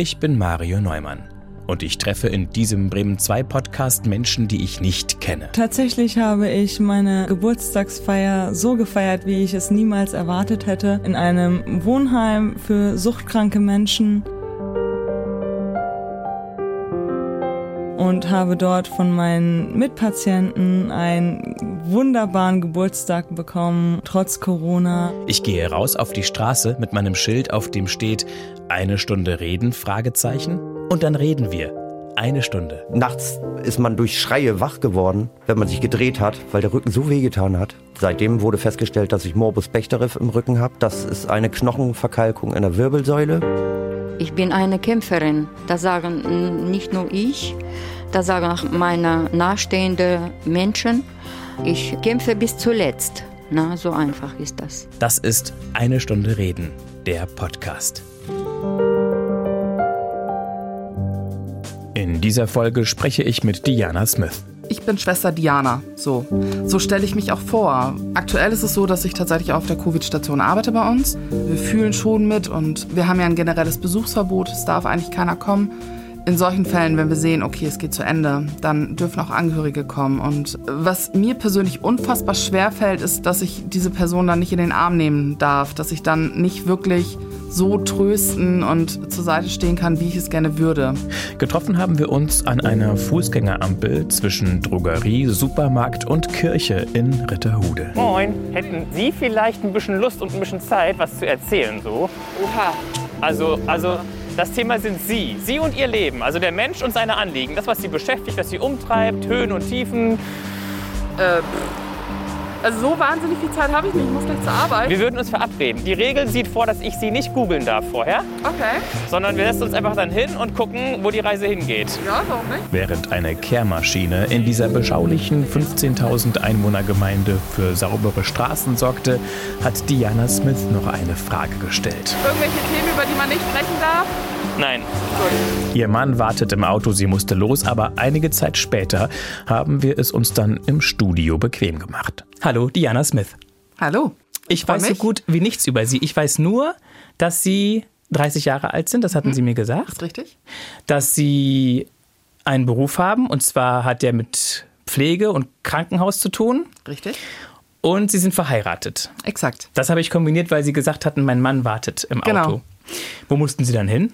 Ich bin Mario Neumann und ich treffe in diesem Bremen 2 Podcast Menschen, die ich nicht kenne. Tatsächlich habe ich meine Geburtstagsfeier so gefeiert, wie ich es niemals erwartet hätte, in einem Wohnheim für suchtkranke Menschen. und habe dort von meinen Mitpatienten einen wunderbaren Geburtstag bekommen, trotz Corona. Ich gehe raus auf die Straße mit meinem Schild, auf dem steht eine Stunde reden, Fragezeichen. Und dann reden wir. Eine Stunde. Nachts ist man durch Schreie wach geworden, wenn man sich gedreht hat, weil der Rücken so wehgetan hat. Seitdem wurde festgestellt, dass ich Morbus Bechterew im Rücken habe. Das ist eine Knochenverkalkung in der Wirbelsäule. Ich bin eine Kämpferin. Das sagen nicht nur ich, das sagen auch meine nahestehenden Menschen. Ich kämpfe bis zuletzt. Na, so einfach ist das. Das ist Eine Stunde Reden, der Podcast. In dieser Folge spreche ich mit Diana Smith. Ich bin Schwester Diana. So, so stelle ich mich auch vor. Aktuell ist es so, dass ich tatsächlich auf der Covid-Station arbeite bei uns. Wir fühlen schon mit und wir haben ja ein generelles Besuchsverbot. Es darf eigentlich keiner kommen. In solchen Fällen, wenn wir sehen, okay, es geht zu Ende, dann dürfen auch Angehörige kommen. Und was mir persönlich unfassbar schwer fällt, ist, dass ich diese Person dann nicht in den Arm nehmen darf, dass ich dann nicht wirklich so trösten und zur Seite stehen kann, wie ich es gerne würde. Getroffen haben wir uns an einer Fußgängerampel zwischen Drogerie, Supermarkt und Kirche in Ritterhude. Moin, hätten Sie vielleicht ein bisschen Lust und ein bisschen Zeit, was zu erzählen so? Oha. Also, also das Thema sind Sie, Sie und Ihr Leben, also der Mensch und seine Anliegen, das, was Sie beschäftigt, was Sie umtreibt, Höhen und Tiefen. Äh, also so wahnsinnig viel Zeit habe ich nicht. Ich muss gleich zur Arbeit. Wir würden uns verabreden. Die Regel sieht vor, dass ich Sie nicht googeln darf vorher. Okay. Sondern wir setzen uns einfach dann hin und gucken, wo die Reise hingeht. Ja, warum nicht? Während eine Kehrmaschine in dieser beschaulichen 15.000 Einwohnergemeinde für saubere Straßen sorgte, hat Diana Smith noch eine Frage gestellt. Irgendwelche Themen, über die man nicht sprechen darf? Nein. Ihr Mann wartet im Auto, sie musste los, aber einige Zeit später haben wir es uns dann im Studio bequem gemacht. Hallo, Diana Smith. Hallo. Ich weiß so mich. gut wie nichts über Sie. Ich weiß nur, dass Sie 30 Jahre alt sind, das hatten Sie mir gesagt. Ist richtig? Dass Sie einen Beruf haben, und zwar hat der mit Pflege und Krankenhaus zu tun. Richtig. Und Sie sind verheiratet. Exakt. Das habe ich kombiniert, weil Sie gesagt hatten, mein Mann wartet im Genau. Auto. Wo mussten Sie dann hin?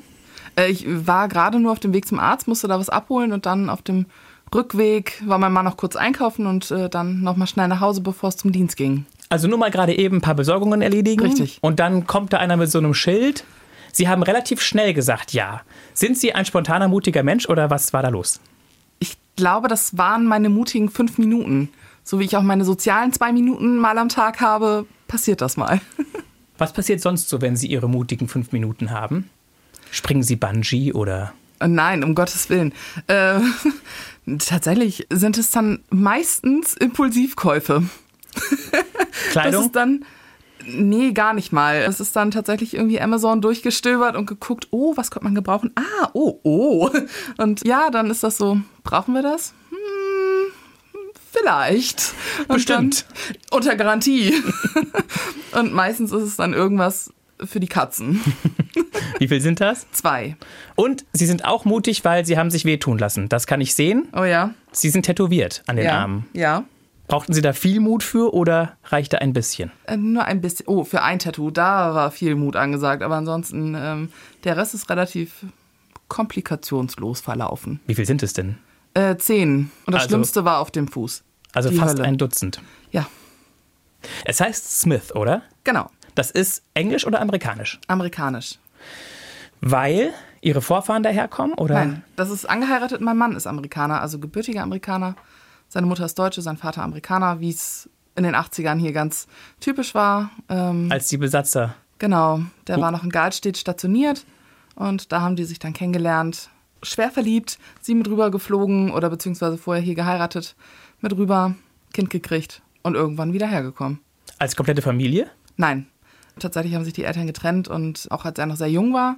Äh, Ich war gerade nur auf dem Weg zum Arzt, musste da was abholen und dann auf dem Rückweg war mein Mann noch kurz einkaufen und äh, dann noch mal schnell nach Hause, bevor es zum Dienst ging. Also nur mal gerade eben ein paar Besorgungen erledigen. Richtig. Und dann kommt da einer mit so einem Schild. Sie haben relativ schnell gesagt, ja. Sind Sie ein spontaner, mutiger Mensch oder was war da los? Ich glaube, das waren meine mutigen fünf Minuten. So wie ich auch meine sozialen zwei Minuten mal am Tag habe, passiert das mal. Was passiert sonst so, wenn Sie Ihre mutigen fünf Minuten haben? Springen Sie Bungee oder Äh, Nein, um Gottes Willen. Äh, tatsächlich sind es dann meistens Impulsivkäufe. Das Kleidung? ist dann. Nee, gar nicht mal. Es ist dann tatsächlich irgendwie Amazon durchgestöbert und geguckt, oh, was könnte man gebrauchen? Ah, oh, oh. Und ja, dann ist das so, brauchen wir das? Hm, vielleicht. Und Bestimmt. Dann, unter Garantie. und meistens ist es dann irgendwas für die Katzen. Wie viel sind das? Zwei. Und Sie sind auch mutig, weil Sie haben sich wehtun lassen. Das kann ich sehen. Oh ja. Sie sind tätowiert an den ja. Armen. Ja. Brauchten Sie da viel Mut für oder reichte ein bisschen? Äh, Nur ein bisschen. Oh, für ein Tattoo, da war viel Mut angesagt. Aber ansonsten, ähm, der Rest ist relativ komplikationslos verlaufen. Wie viel sind es denn? Äh, zehn. Und das Also- Schlimmste war auf dem Fuß. Also Die fast Hölle. ein Dutzend. Ja, Es heißt Smith, oder? genau. Das ist englisch oder amerikanisch? Amerikanisch. Weil Ihre Vorfahren daherkommen? Oder? Nein, das ist angeheiratet. Mein Mann ist Amerikaner, also gebürtiger Amerikaner. Seine Mutter ist Deutsche, sein Vater Amerikaner, wie es in den 80ern hier ganz typisch war. Ähm, Als die Besatzer. Genau, der war noch in Galtstedt stationiert und da haben die sich dann kennengelernt. Schwer verliebt, sie mit rüber geflogen oder beziehungsweise vorher hier geheiratet, mit rüber, Kind gekriegt und irgendwann wieder hergekommen. Als komplette Familie? Nein, tatsächlich haben sich die Eltern getrennt und auch als er noch sehr jung war.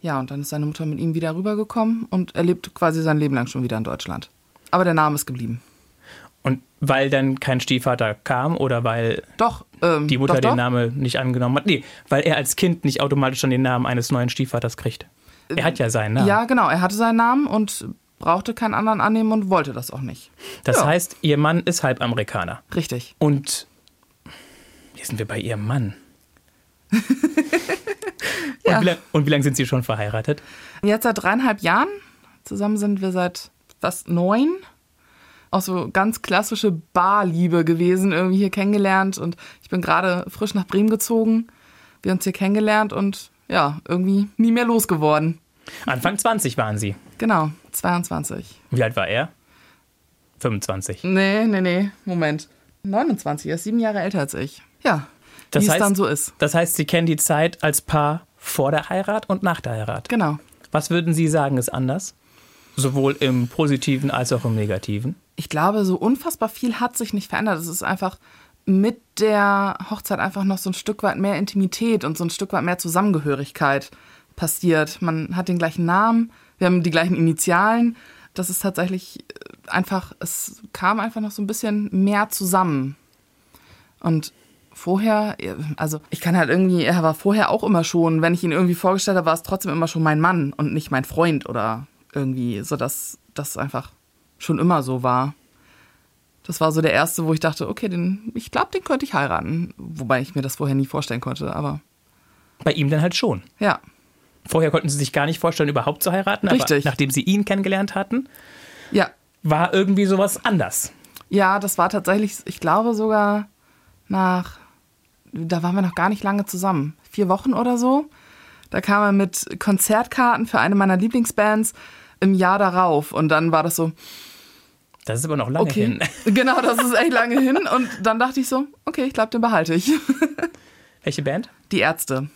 Ja, und dann ist seine Mutter mit ihm wieder rübergekommen und er lebt quasi sein Leben lang schon wieder in Deutschland. Aber der Name ist geblieben. Und weil dann kein Stiefvater kam oder weil Doch, ähm, die Mutter doch, den doch. Namen nicht angenommen hat? Nee, weil er als Kind nicht automatisch schon den Namen eines neuen Stiefvaters kriegt. Er hat ja seinen Namen. Ja, genau. Er hatte seinen Namen und brauchte keinen anderen annehmen und wollte das auch nicht. Das Ja. heißt, ihr Mann ist halb Amerikaner. Richtig. Und hier sind wir bei ihrem Mann. Ja. und, wie lang, und wie lange sind sie schon verheiratet? Jetzt seit dreieinhalb Jahren. Zusammen sind wir seit fast neun. Auch so ganz klassische Barliebe gewesen, irgendwie hier kennengelernt. Und ich bin gerade frisch nach Bremen gezogen. Wir haben uns hier kennengelernt und ja, irgendwie nie mehr losgeworden. Anfang 20 waren sie. Genau, 22. Wie alt war er? 25. Nee, nee, nee, Moment. 29, er ist sieben Jahre älter als ich. Ja, Das wie heißt- es dann so ist. Das heißt, sie kennen die Zeit als Paar vor der Heirat und nach der Heirat. Genau. Was würden Sie sagen, ist anders? Sowohl im Positiven als auch im Negativen. ich glaube, so unfassbar viel hat sich nicht verändert. Es ist einfach mit der Hochzeit einfach noch so ein Stück weit mehr Intimität und so ein Stück weit mehr Zusammengehörigkeit passiert. Man hat den gleichen Namen, wir haben die gleichen Initialen. Das ist tatsächlich äh, einfach, es kam einfach noch so ein bisschen mehr zusammen. Und vorher, also ich kann halt irgendwie, er war vorher auch immer schon, wenn ich ihn irgendwie vorgestellt habe, war es trotzdem immer schon mein Mann und nicht mein Freund oder irgendwie, so dass das einfach schon immer so war. Das war so der erste, wo ich dachte, okay, den, ich glaube, den könnte ich heiraten. Wobei ich mir das vorher nie vorstellen konnte, aber Bei ihm dann halt schon. ja. Vorher konnten sie sich gar nicht vorstellen, überhaupt zu heiraten. Aber Richtig. nachdem sie ihn kennengelernt hatten, Ja, war irgendwie sowas anders. Ja, das war tatsächlich, ich glaube sogar nach, da waren wir noch gar nicht lange zusammen, vier Wochen oder so. Da kam er mit Konzertkarten für eine meiner Lieblingsbands im Jahr darauf. Und dann war das so, Das ist aber noch lange okay, hin. genau, das ist echt lange hin. Und dann dachte ich so, okay, ich glaube, den behalte ich. Welche Band? Die Ärzte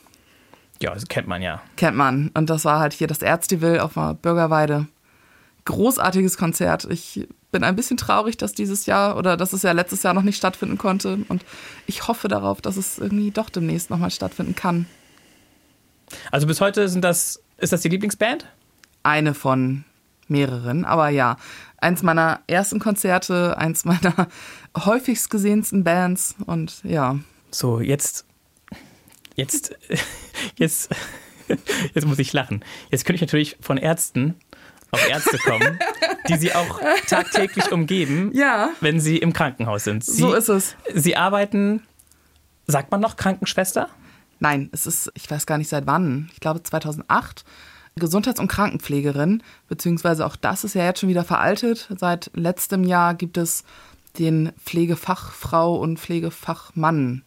Ja, das kennt man ja. kennt man. Und das war halt hier das Ärzteville auf der Bürgerweide. Großartiges Konzert. Ich bin ein bisschen traurig, dass dieses Jahr oder dass es ja letztes Jahr noch nicht stattfinden konnte. Und ich hoffe darauf, dass es irgendwie doch demnächst nochmal stattfinden kann. Also bis heute sind das, ist das die Lieblingsband? Eine von mehreren, aber ja. Eins meiner ersten Konzerte, eins meiner häufigst gesehensten Bands und ja. So, jetzt, jetzt, jetzt, jetzt muss ich lachen. Jetzt könnte ich natürlich von Ärzten auf Ärzte kommen, die sie auch tagtäglich umgeben, Ja, wenn sie im Krankenhaus sind. Sie, so ist es. Sie arbeiten, sagt man noch Krankenschwester? Nein, es ist, ich weiß gar nicht seit wann, ich glaube 2008, Gesundheits- und Krankenpflegerin, beziehungsweise auch das ist ja jetzt schon wieder veraltet. Seit letztem Jahr gibt es den Pflegefachfrau und Pflegefachmann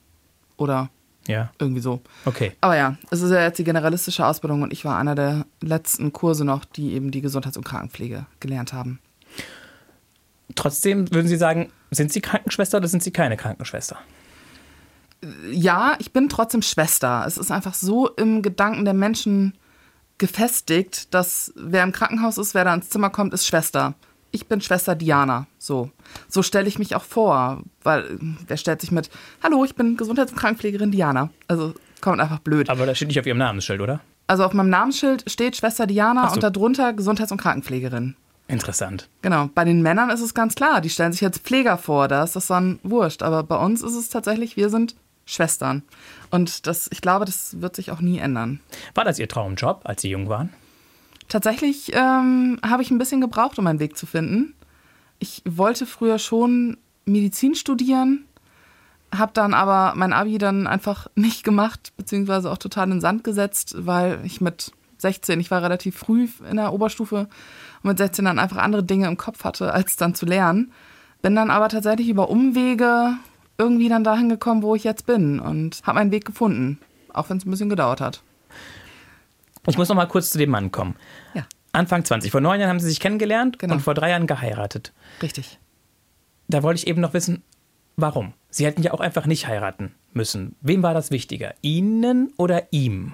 oder Ja, irgendwie so. okay. Aber ja, es ist ja jetzt die generalistische Ausbildung und ich war einer der letzten Kurse noch, die eben die Gesundheits- und Krankenpflege gelernt haben. Trotzdem würden Sie sagen, sind Sie Krankenschwester oder sind Sie keine Krankenschwester? ja, ich bin trotzdem Schwester. Es ist einfach so im Gedanken der Menschen gefestigt, dass wer im Krankenhaus ist, wer da ins Zimmer kommt, ist Schwester. Ich bin Schwester Diana. So. So stelle ich mich auch vor. Weil, wer stellt sich mit, hallo, ich bin Gesundheits- und Krankenpflegerin Diana. Also, kommt einfach blöd. Aber das steht nicht auf Ihrem Namensschild, oder? Also, auf meinem Namensschild steht Schwester Diana so. und darunter Gesundheits- und Krankenpflegerin. Interessant. Genau. Bei den Männern ist es ganz klar. Die stellen sich als Pfleger vor. Da ist das dann wurscht. Aber bei uns ist es tatsächlich, wir sind Schwestern. Und das, ich glaube, das wird sich auch nie ändern. War das Ihr Traumjob, als Sie jung waren? Tatsächlich ähm, habe ich ein bisschen gebraucht, um meinen Weg zu finden. Ich wollte früher schon Medizin studieren, habe dann aber mein Abi dann einfach nicht gemacht, beziehungsweise auch total in den Sand gesetzt, weil ich mit 16, ich war relativ früh in der Oberstufe und mit 16 dann einfach andere Dinge im Kopf hatte, als dann zu lernen. Bin dann aber tatsächlich über Umwege irgendwie dann dahin gekommen, wo ich jetzt bin und habe meinen Weg gefunden, auch wenn es ein bisschen gedauert hat. Ich muss noch mal kurz zu dem Mann kommen. Ja. Anfang 20. Vor neun Jahren haben Sie sich kennengelernt Genau. und vor drei Jahren geheiratet. Richtig. Da wollte ich eben noch wissen, warum? Sie hätten ja auch einfach nicht heiraten müssen. Wem war das wichtiger? Ihnen oder ihm?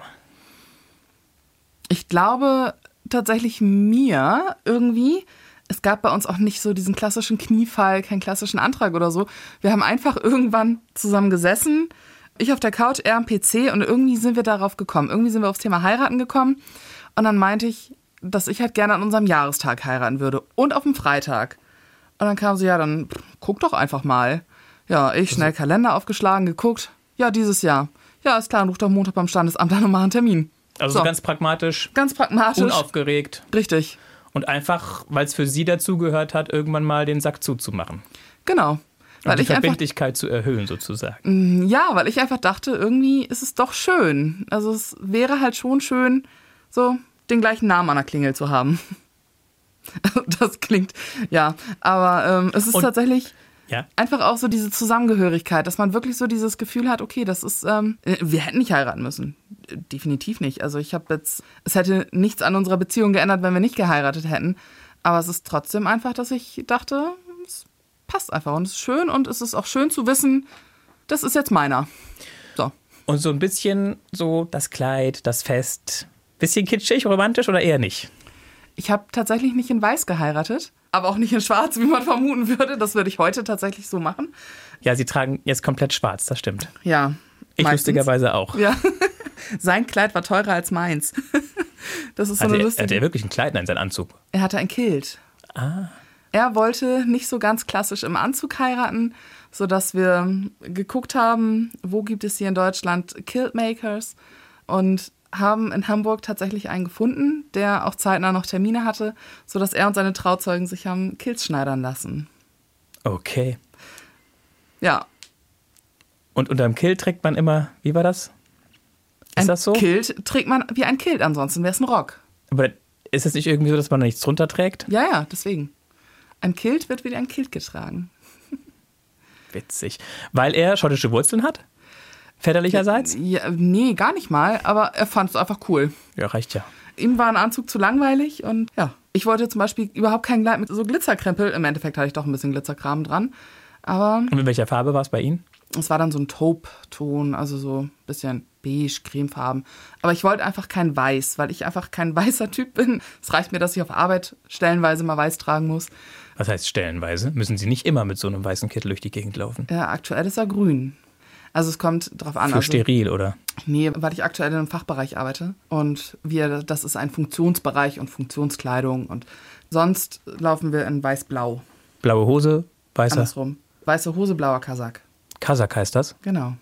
Ich glaube tatsächlich mir irgendwie. Es gab bei uns auch nicht so diesen klassischen Kniefall, keinen klassischen Antrag oder so. Wir haben einfach irgendwann zusammen gesessen. Ich auf der Couch, er am PC und irgendwie sind wir darauf gekommen. Irgendwie sind wir aufs Thema heiraten gekommen. Und dann meinte ich, dass ich halt gerne an unserem Jahrestag heiraten würde. Und auf dem Freitag. Und dann kam sie, ja, dann pff, guck doch einfach mal. Ja, ich schnell Kalender aufgeschlagen, geguckt. Ja, dieses Jahr. Ja, ist klar, dann ruf doch Montag beim Standesamt an und mach einen Termin. Also So. ganz pragmatisch, Ganz pragmatisch. unaufgeregt Richtig. und einfach, weil es für sie dazugehört hat, irgendwann mal den Sack zuzumachen. Genau. Weil die ich einfach Verbindlichkeit zu erhöhen, sozusagen. Ja, weil ich einfach dachte, irgendwie ist es doch schön. Also es wäre halt schon schön, so den gleichen Namen an der Klingel zu haben. Das klingt, ja. Aber ähm, es ist Und- tatsächlich Ja. einfach auch so diese Zusammengehörigkeit, dass man wirklich so dieses Gefühl hat, okay, das ist, ähm, äh, wir hätten nicht heiraten müssen. Definitiv nicht. Also ich habe jetzt, es hätte nichts an unserer Beziehung geändert, wenn wir nicht geheiratet hätten. Aber es ist trotzdem einfach, dass ich dachte, passt einfach und es ist schön und es ist auch schön zu wissen, das ist jetzt meiner. So. Und so ein bisschen so das Kleid, das Fest. Bisschen kitschig, romantisch oder eher nicht? Ich habe tatsächlich nicht in Weiß geheiratet, aber auch nicht in Schwarz, wie man vermuten würde. Das würde ich heute tatsächlich so machen. Ja, sie tragen jetzt komplett schwarz, das stimmt. Ja. Ich meistens. lustigerweise auch. Ja. Sein Kleid war teurer als meins. Das ist so Hat eine er, lustige. hat er wirklich ein Kleid in seinen Anzug? Er hatte ein Kilt. Ah. Er wollte nicht so ganz klassisch im Anzug heiraten, sodass wir geguckt haben, wo gibt es hier in Deutschland Kiltmakers und haben in Hamburg tatsächlich einen gefunden, der auch zeitnah noch Termine hatte, sodass er und seine Trauzeugen sich haben Kilts schneidern lassen. Okay. Ja, Und unterm Kill trägt man immer, wie war das? Ist ein das so? Kilt trägt man wie ein Kilt, ansonsten wäre es ein Rock. Aber ist es nicht irgendwie so, dass man da nichts drunter trägt? Ja, ja, deswegen. Ein Kilt wird wie ein Kilt getragen. Witzig. Weil er schottische Wurzeln hat? Väterlicherseits? Ja, nee, gar nicht mal, aber er fand es einfach cool. Ja, reicht ja. Ihm war ein Anzug zu langweilig und ja, ich wollte zum Beispiel überhaupt kein Kleid mit so Glitzerkrempel. Im Endeffekt hatte ich doch ein bisschen Glitzerkram dran. Aber Und in welcher Farbe war es bei Ihnen? es war dann so ein Taupe-Ton, also so ein bisschen beige, cremefarben. Aber ich wollte einfach kein Weiß, weil ich einfach kein weißer Typ bin. Es reicht mir, dass ich auf Arbeit stellenweise mal weiß tragen muss. Was heißt stellenweise? Müssen Sie nicht immer mit so einem weißen Kittel durch die Gegend laufen? Ja, aktuell ist er grün. Also es kommt drauf an. Für also, steril, oder? Nee, weil ich aktuell in einem Fachbereich arbeite und wir, das ist ein Funktionsbereich und Funktionskleidung und sonst laufen wir in weiß-blau. Blaue Hose, weißer Andersrum. Weiße Hose, blauer Kasak. Kasak heißt das. Genau.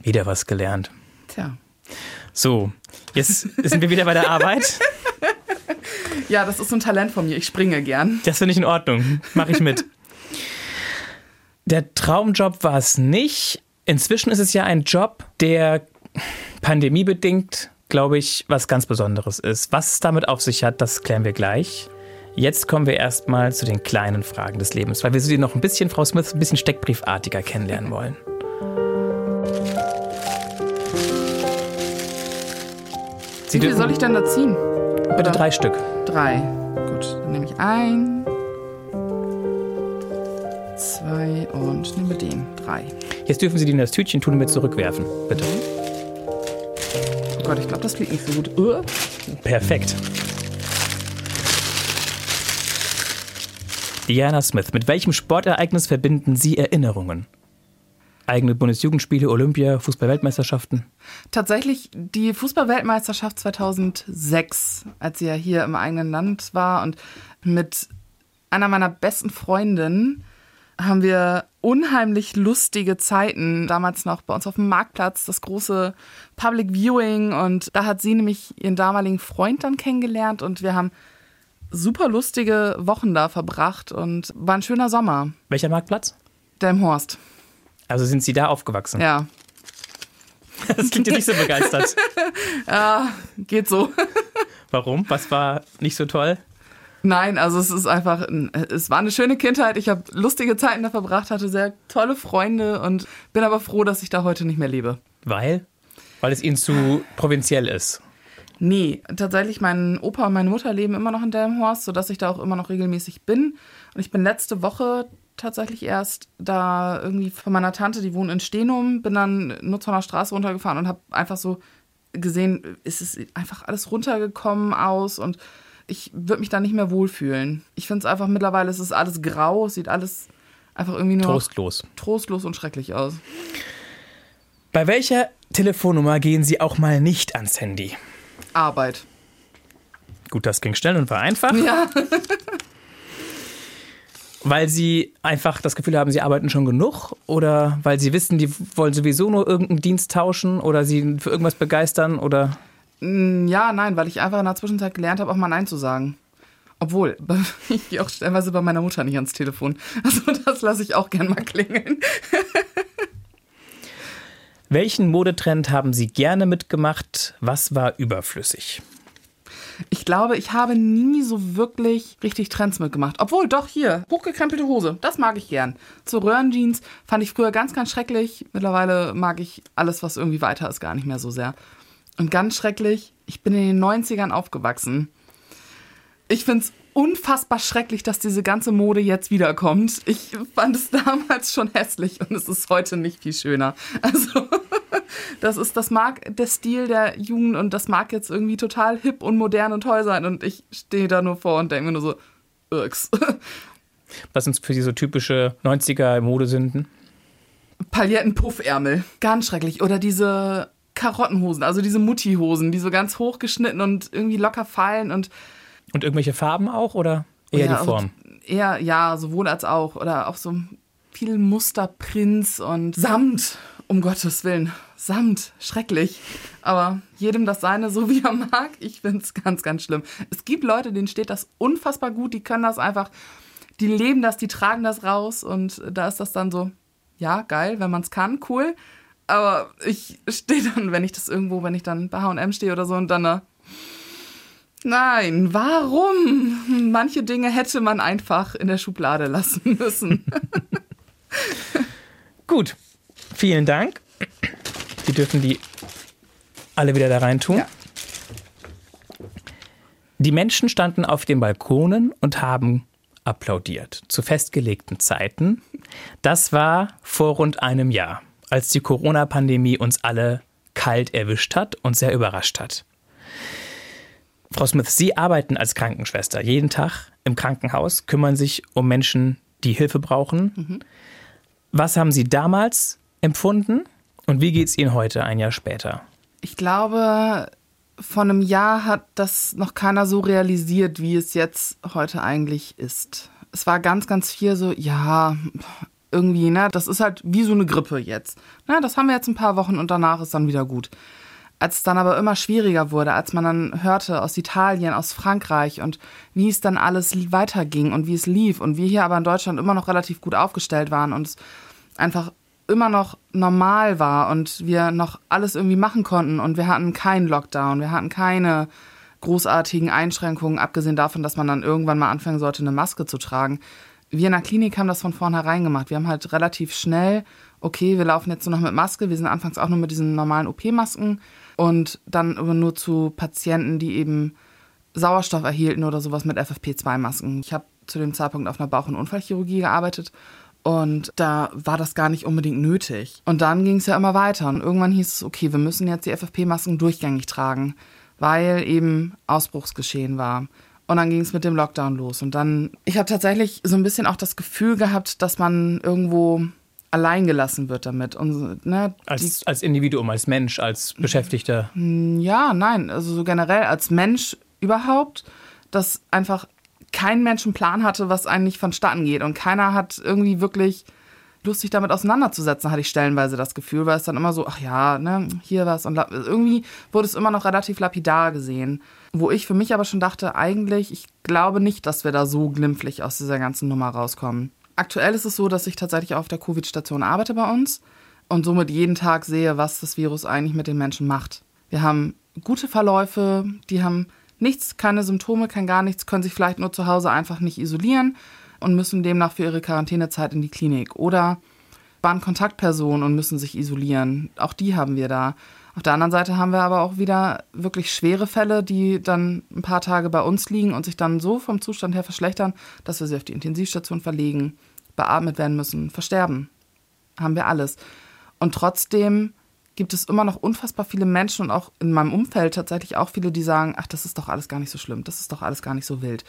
Wieder was gelernt. Tja. So, jetzt sind wir wieder bei der Arbeit. Ja, das ist so ein Talent von mir. Ich springe gern. Das finde ich in Ordnung. Mache ich mit. Der Traumjob war es nicht. Inzwischen ist es ja ein Job, der pandemiebedingt, glaube ich, was ganz Besonderes ist. Was es damit auf sich hat, das klären wir gleich. Jetzt kommen wir erstmal zu den kleinen Fragen des Lebens, weil wir sie noch ein bisschen, Frau Smith, ein bisschen steckbriefartiger kennenlernen wollen. Sie Wie soll ich denn da ziehen? Bitte Oder? drei Stück. Drei. Gut, dann nehme ich ein. Zwei und nehme den. Drei. Jetzt dürfen Sie die in das Tütchen tun und mir zurückwerfen. Bitte. Oh Gott, ich glaube, das klingt nicht so gut. Uh. Perfekt. Diana Smith, mit welchem Sportereignis verbinden Sie Erinnerungen? Eigene Bundesjugendspiele, Olympia, Fußball-Weltmeisterschaften? Tatsächlich die Fußball-Weltmeisterschaft 2006, als sie ja hier im eigenen Land war und mit einer meiner besten Freundinnen haben wir unheimlich lustige Zeiten. Damals noch bei uns auf dem Marktplatz, das große Public Viewing. Und da hat sie nämlich ihren damaligen Freund dann kennengelernt und wir haben super lustige Wochen da verbracht und war ein schöner Sommer. Welcher Marktplatz? Delmhorst. Also sind Sie da aufgewachsen? Ja, Das klingt ja nicht so begeistert. geht so. Warum? Was war nicht so toll? Nein, also es ist einfach, ein- es war eine schöne Kindheit. Ich habe lustige Zeiten da verbracht, hatte sehr tolle Freunde und bin aber froh, dass ich da heute nicht mehr lebe. Weil? Weil es Ihnen zu provinziell ist. Nee, tatsächlich, mein Opa und meine Mutter leben immer noch in Delmenhorst, sodass ich da auch immer noch regelmäßig bin. Und ich bin letzte Woche tatsächlich erst da irgendwie von meiner Tante, die wohnt in Stenum, bin dann Nutzhorner Straße runtergefahren und habe einfach so gesehen, ist es einfach alles runtergekommen aus und ich würde mich da nicht mehr wohlfühlen. Ich finde es einfach mittlerweile, es ist alles grau, es sieht alles einfach irgendwie nur Trostlos. trostlos und schrecklich aus. Bei welcher Telefonnummer gehen Sie auch mal nicht ans Handy? Arbeit. Gut, das ging schnell und war einfach. Ja. Weil sie einfach das Gefühl haben, sie arbeiten schon genug oder weil sie wissen, die wollen sowieso nur irgendeinen Dienst tauschen oder sie für irgendwas begeistern oder Mm, Ja, nein, weil ich einfach in der Zwischenzeit gelernt habe, auch mal Nein zu sagen. Obwohl, ich gehe auch stellenweise bei meiner Mutter nicht ans Telefon. Also das lasse ich auch gern mal klingeln. Welchen Modetrend haben Sie gerne mitgemacht? Was war überflüssig? Ich glaube, ich habe nie so wirklich richtig Trends mitgemacht. Obwohl, doch hier, hochgekrempelte Hose, das mag ich gern. So Röhrenjeans fand ich früher ganz, ganz schrecklich. Mittlerweile mag ich alles, was irgendwie weiter ist, gar nicht mehr so sehr. Und ganz schrecklich, ich bin in den 90ern aufgewachsen. Ich finde es unfassbar schrecklich, dass diese ganze Mode jetzt wiederkommt. Ich fand es damals schon hässlich und es ist heute nicht viel schöner. Also, das ist, das mag der Stil der Jugend und das mag jetzt irgendwie total hip und modern und toll sein und ich stehe da nur vor und denke mir nur so, Irks. Was sind für Sie so typische 90er Modesünden? Pailletten-Puffärmel. Ganz schrecklich. Oder diese Karottenhosen, also diese Mutti-Hosen, die so ganz hochgeschnitten und irgendwie locker fallen und Und irgendwelche Farben auch oder eher Ja, die Form? Eher, ja, sowohl als auch. Oder auch so viel Musterprinz und Samt, um Gottes Willen. Samt, schrecklich. Aber jedem das seine, so wie er mag. Ich finde es ganz, ganz schlimm. Es gibt Leute, denen steht das unfassbar gut. Die können das einfach, die leben das, die tragen das raus. Und da ist das dann so, ja, geil, wenn man es kann, cool. Aber ich stehe dann, wenn ich das irgendwo, wenn ich dann bei HM stehe oder so und dann äh, Nein, warum? Manche Dinge hätte man einfach in der Schublade lassen müssen. Gut, vielen Dank. Sie dürfen die alle wieder da rein tun. Ja. Die Menschen standen auf den Balkonen und haben applaudiert zu festgelegten Zeiten. Das war vor rund einem Jahr, als die Corona-Pandemie uns alle kalt erwischt hat und sehr überrascht hat. Frau Smith, Sie arbeiten als Krankenschwester jeden Tag im Krankenhaus, kümmern sich um Menschen, die Hilfe brauchen. Was haben Sie damals empfunden und wie geht es Ihnen heute, ein Jahr später? Ich glaube, vor einem Jahr hat das noch keiner so realisiert, wie es jetzt heute eigentlich ist. Es war ganz, ganz viel so, ja, irgendwie, ne, das ist halt wie so eine Grippe jetzt. Na, das haben wir jetzt ein paar Wochen und danach ist dann wieder gut. Als es dann aber immer schwieriger wurde, als man dann hörte aus Italien, aus Frankreich und wie es dann alles weiterging und wie es lief und wir hier aber in Deutschland immer noch relativ gut aufgestellt waren und es einfach immer noch normal war und wir noch alles irgendwie machen konnten und wir hatten keinen Lockdown, wir hatten keine großartigen Einschränkungen, abgesehen davon, dass man dann irgendwann mal anfangen sollte, eine Maske zu tragen. Wir in der Klinik haben das von vornherein gemacht. Wir haben halt relativ schnell, okay, wir laufen jetzt nur noch mit Maske, wir sind anfangs auch nur mit diesen normalen OP-Masken und dann nur zu Patienten, die eben Sauerstoff erhielten oder sowas mit FFP2-Masken. Ich habe zu dem Zeitpunkt auf einer Bauch- und Unfallchirurgie gearbeitet und da war das gar nicht unbedingt nötig. Und dann ging es ja immer weiter. Und irgendwann hieß es, okay, wir müssen jetzt die FFP-Masken durchgängig tragen, weil eben Ausbruchsgeschehen war. Und dann ging es mit dem Lockdown los. Und dann, ich habe tatsächlich so ein bisschen auch das Gefühl gehabt, dass man irgendwo allein gelassen wird damit. Und, ne, Als, als Individuum, als Mensch, als Beschäftigter. ja, nein, also so generell als Mensch überhaupt, dass einfach kein Mensch einen Plan hatte, was eigentlich vonstatten geht. Und keiner hat irgendwie wirklich Lust, sich damit auseinanderzusetzen, hatte ich stellenweise das Gefühl, weil es dann immer so, ach ja, ne, hier was. Und irgendwie wurde es immer noch relativ lapidar gesehen. Wo ich für mich aber schon dachte, eigentlich, ich glaube nicht, dass wir da so glimpflich aus dieser ganzen Nummer rauskommen. Aktuell ist es so, dass ich tatsächlich auf der Covid-Station arbeite bei uns und somit jeden Tag sehe, was das Virus eigentlich mit den Menschen macht. Wir haben gute Verläufe, die haben nichts, keine Symptome, kein gar nichts, können sich vielleicht nur zu Hause einfach nicht isolieren und müssen demnach für ihre Quarantänezeit in die Klinik. Oder waren Kontaktpersonen und müssen sich isolieren. Auch die haben wir da. Auf der anderen Seite haben wir aber auch wieder wirklich schwere Fälle, die dann ein paar Tage bei uns liegen und sich dann so vom Zustand her verschlechtern, dass wir sie auf die Intensivstation verlegen, beatmet werden müssen, versterben. Haben wir alles. Und trotzdem gibt es immer noch unfassbar viele Menschen und auch in meinem Umfeld tatsächlich auch viele, die sagen, ach, das ist doch alles gar nicht so schlimm, das ist doch alles gar nicht so wild.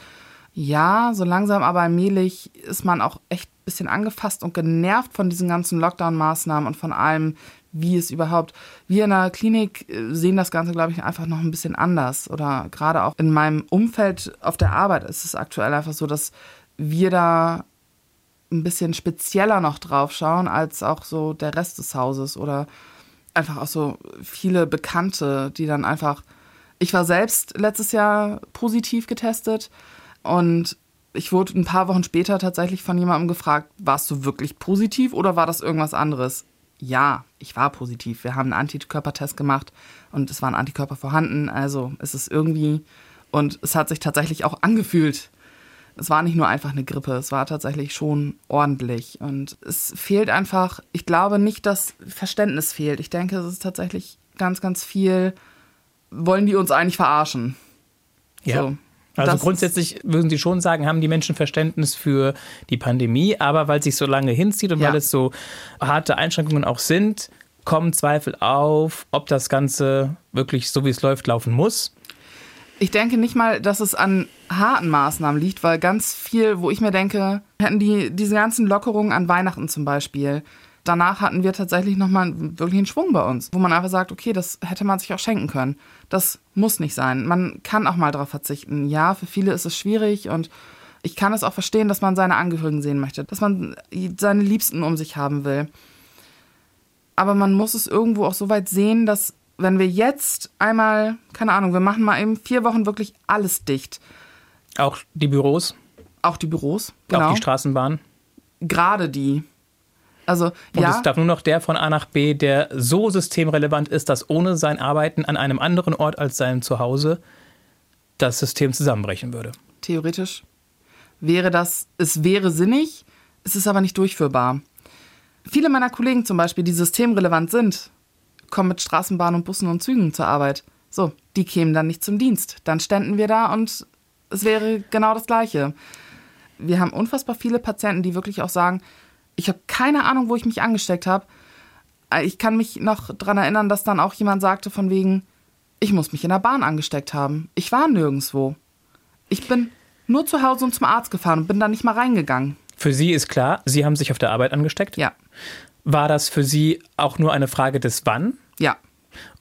Ja, so langsam aber allmählich ist man auch echt ein bisschen angefasst und genervt von diesen ganzen Lockdown-Maßnahmen und von allem, wie es überhaupt. Wir in der Klinik äh, sehen das Ganze, glaube ich, einfach noch ein bisschen anders. Oder gerade auch in meinem Umfeld auf der Arbeit ist es aktuell einfach so, dass wir da ein bisschen spezieller noch drauf schauen als auch so der Rest des Hauses oder einfach auch so viele Bekannte, die dann einfach Ich war selbst letztes Jahr positiv getestet und ich wurde ein paar Wochen später tatsächlich von jemandem gefragt, warst du wirklich positiv oder war das irgendwas anderes? Ja, ich war positiv. Wir haben einen Antikörpertest gemacht und es waren Antikörper vorhanden. Also es ist irgendwie und es hat sich tatsächlich auch angefühlt. Es war nicht nur einfach eine Grippe, es war tatsächlich schon ordentlich. Und es fehlt einfach, ich glaube nicht, dass Verständnis fehlt. Ich denke, es ist tatsächlich ganz, ganz viel, wollen die uns eigentlich verarschen? Ja. So. Also Das- grundsätzlich würden Sie schon sagen, haben die Menschen Verständnis für die Pandemie, aber weil es sich so lange hinzieht und Ja. weil es so harte Einschränkungen auch sind, kommen Zweifel auf, ob das Ganze wirklich so wie es läuft laufen muss. Ich denke nicht mal, dass es an harten Maßnahmen liegt, weil ganz viel, wo ich mir denke, hätten die diese ganzen Lockerungen an Weihnachten zum Beispiel, danach hatten wir tatsächlich nochmal wirklich einen Schwung bei uns, wo man einfach sagt, okay, das hätte man sich auch schenken können. Das muss nicht sein. Man kann auch mal darauf verzichten. Ja, für viele ist es schwierig und ich kann es auch verstehen, dass man seine Angehörigen sehen möchte, dass man seine Liebsten um sich haben will. Aber man muss es irgendwo auch so weit sehen, dass wenn wir jetzt einmal, keine Ahnung, wir machen mal eben vier Wochen wirklich alles dicht, Auch die Büros, auch die Büros, genau, auch die Straßenbahn. gerade die. Also Und ja, es darf nur noch der von A nach B, der so systemrelevant ist, dass ohne sein Arbeiten an einem anderen Ort als seinem Zuhause das System zusammenbrechen würde. theoretisch wäre das, es wäre sinnig, es ist aber nicht durchführbar. Viele meiner Kollegen zum Beispiel, die systemrelevant sind, kommen mit Straßenbahnen und Bussen und Zügen zur Arbeit. So, die kämen dann nicht zum Dienst. Dann ständen wir da und es wäre genau das Gleiche. Wir haben unfassbar viele Patienten, die wirklich auch sagen, ich habe keine Ahnung, wo ich mich angesteckt habe. Ich kann mich noch daran erinnern, dass dann auch jemand sagte von wegen, ich muss mich in der Bahn angesteckt haben. Ich war nirgendwo. Ich bin nur zu Hause und zum Arzt gefahren und bin da nicht mal reingegangen. Für Sie ist klar, Sie haben sich auf der Arbeit angesteckt. Ja, War das für Sie auch nur eine Frage des Wann? ja.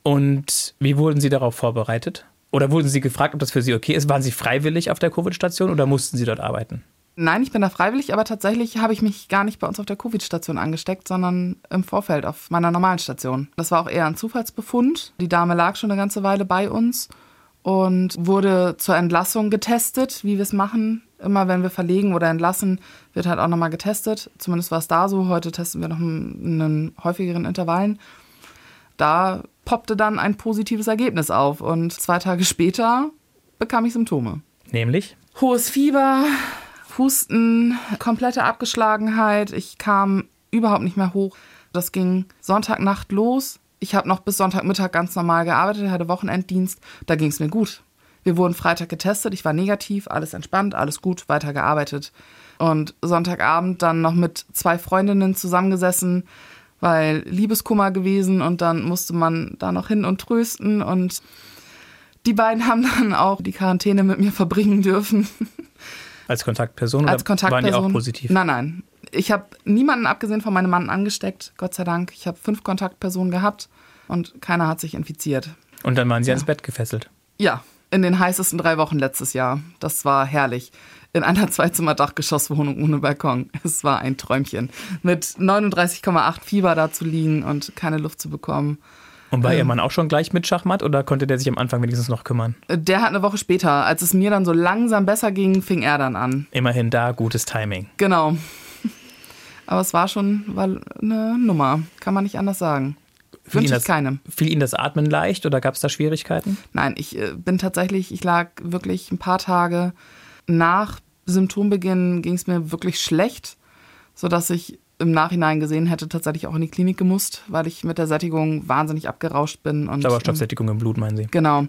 Und wie wurden Sie darauf vorbereitet? Oder wurden Sie gefragt, ob das für Sie okay ist? Waren Sie freiwillig auf der Covid-Station oder mussten Sie dort arbeiten? Nein, ich bin da freiwillig, aber tatsächlich habe ich mich gar nicht bei uns auf der Covid-Station angesteckt, sondern im Vorfeld auf meiner normalen Station. Das war auch eher ein Zufallsbefund. Die Dame lag schon eine ganze Weile bei uns und wurde zur Entlassung getestet, wie wir es machen. Immer wenn wir verlegen oder entlassen, wird halt auch nochmal getestet. Zumindest war es da so. Heute testen wir noch in einen häufigeren Intervallen. Da poppte dann ein positives Ergebnis auf und zwei Tage später bekam ich Symptome. Nämlich? Hohes Fieber, Husten, komplette Abgeschlagenheit. Ich kam überhaupt nicht mehr hoch. Das ging Sonntagnacht los. Ich habe noch bis Sonntagmittag ganz normal gearbeitet, hatte Wochenenddienst. Da ging es mir gut. Wir wurden Freitag getestet, ich war negativ, alles entspannt, alles gut, weitergearbeitet. Und Sonntagabend dann noch mit zwei Freundinnen zusammengesessen, weil Liebeskummer gewesen und dann musste man da noch hin und trösten und die beiden haben dann auch die Quarantäne mit mir verbringen dürfen. Als Kontaktperson Als oder Kontaktperson. waren die auch positiv? Nein, nein. Ich habe niemanden abgesehen von meinem Mann angesteckt, Gott sei Dank. Ich habe fünf Kontaktpersonen gehabt und keiner hat sich infiziert. Und dann waren Sie ans Bett gefesselt. Ja, in den heißesten drei Wochen letztes Jahr. Das war herrlich. In einer Zweizimmer-Dachgeschosswohnung ohne Balkon. Es war ein Träumchen. Mit 39,8 Fieber da zu liegen und keine Luft zu bekommen. Und war Ihr Ähm. Mann auch schon gleich mit Schachmatt oder konnte der sich am Anfang wenigstens noch kümmern? Der hat eine Woche später, als es mir dann so langsam besser ging, fing er dann an. Immerhin da gutes Timing. Genau. Aber es war schon war eine Nummer, kann man nicht anders sagen. Fiel Ihnen Wünsche das- ich keinem. Fiel Ihnen das Atmen leicht oder gab es da Schwierigkeiten? Nein, ich äh, bin tatsächlich, ich lag wirklich ein paar Tage nach Symptombeginn ging es mir wirklich schlecht, sodass ich im Nachhinein gesehen hätte tatsächlich auch in die Klinik gemusst, weil ich mit der Sättigung wahnsinnig abgerauscht bin. Und, Sauerstoffsättigung im Blut, meinen Sie? Genau.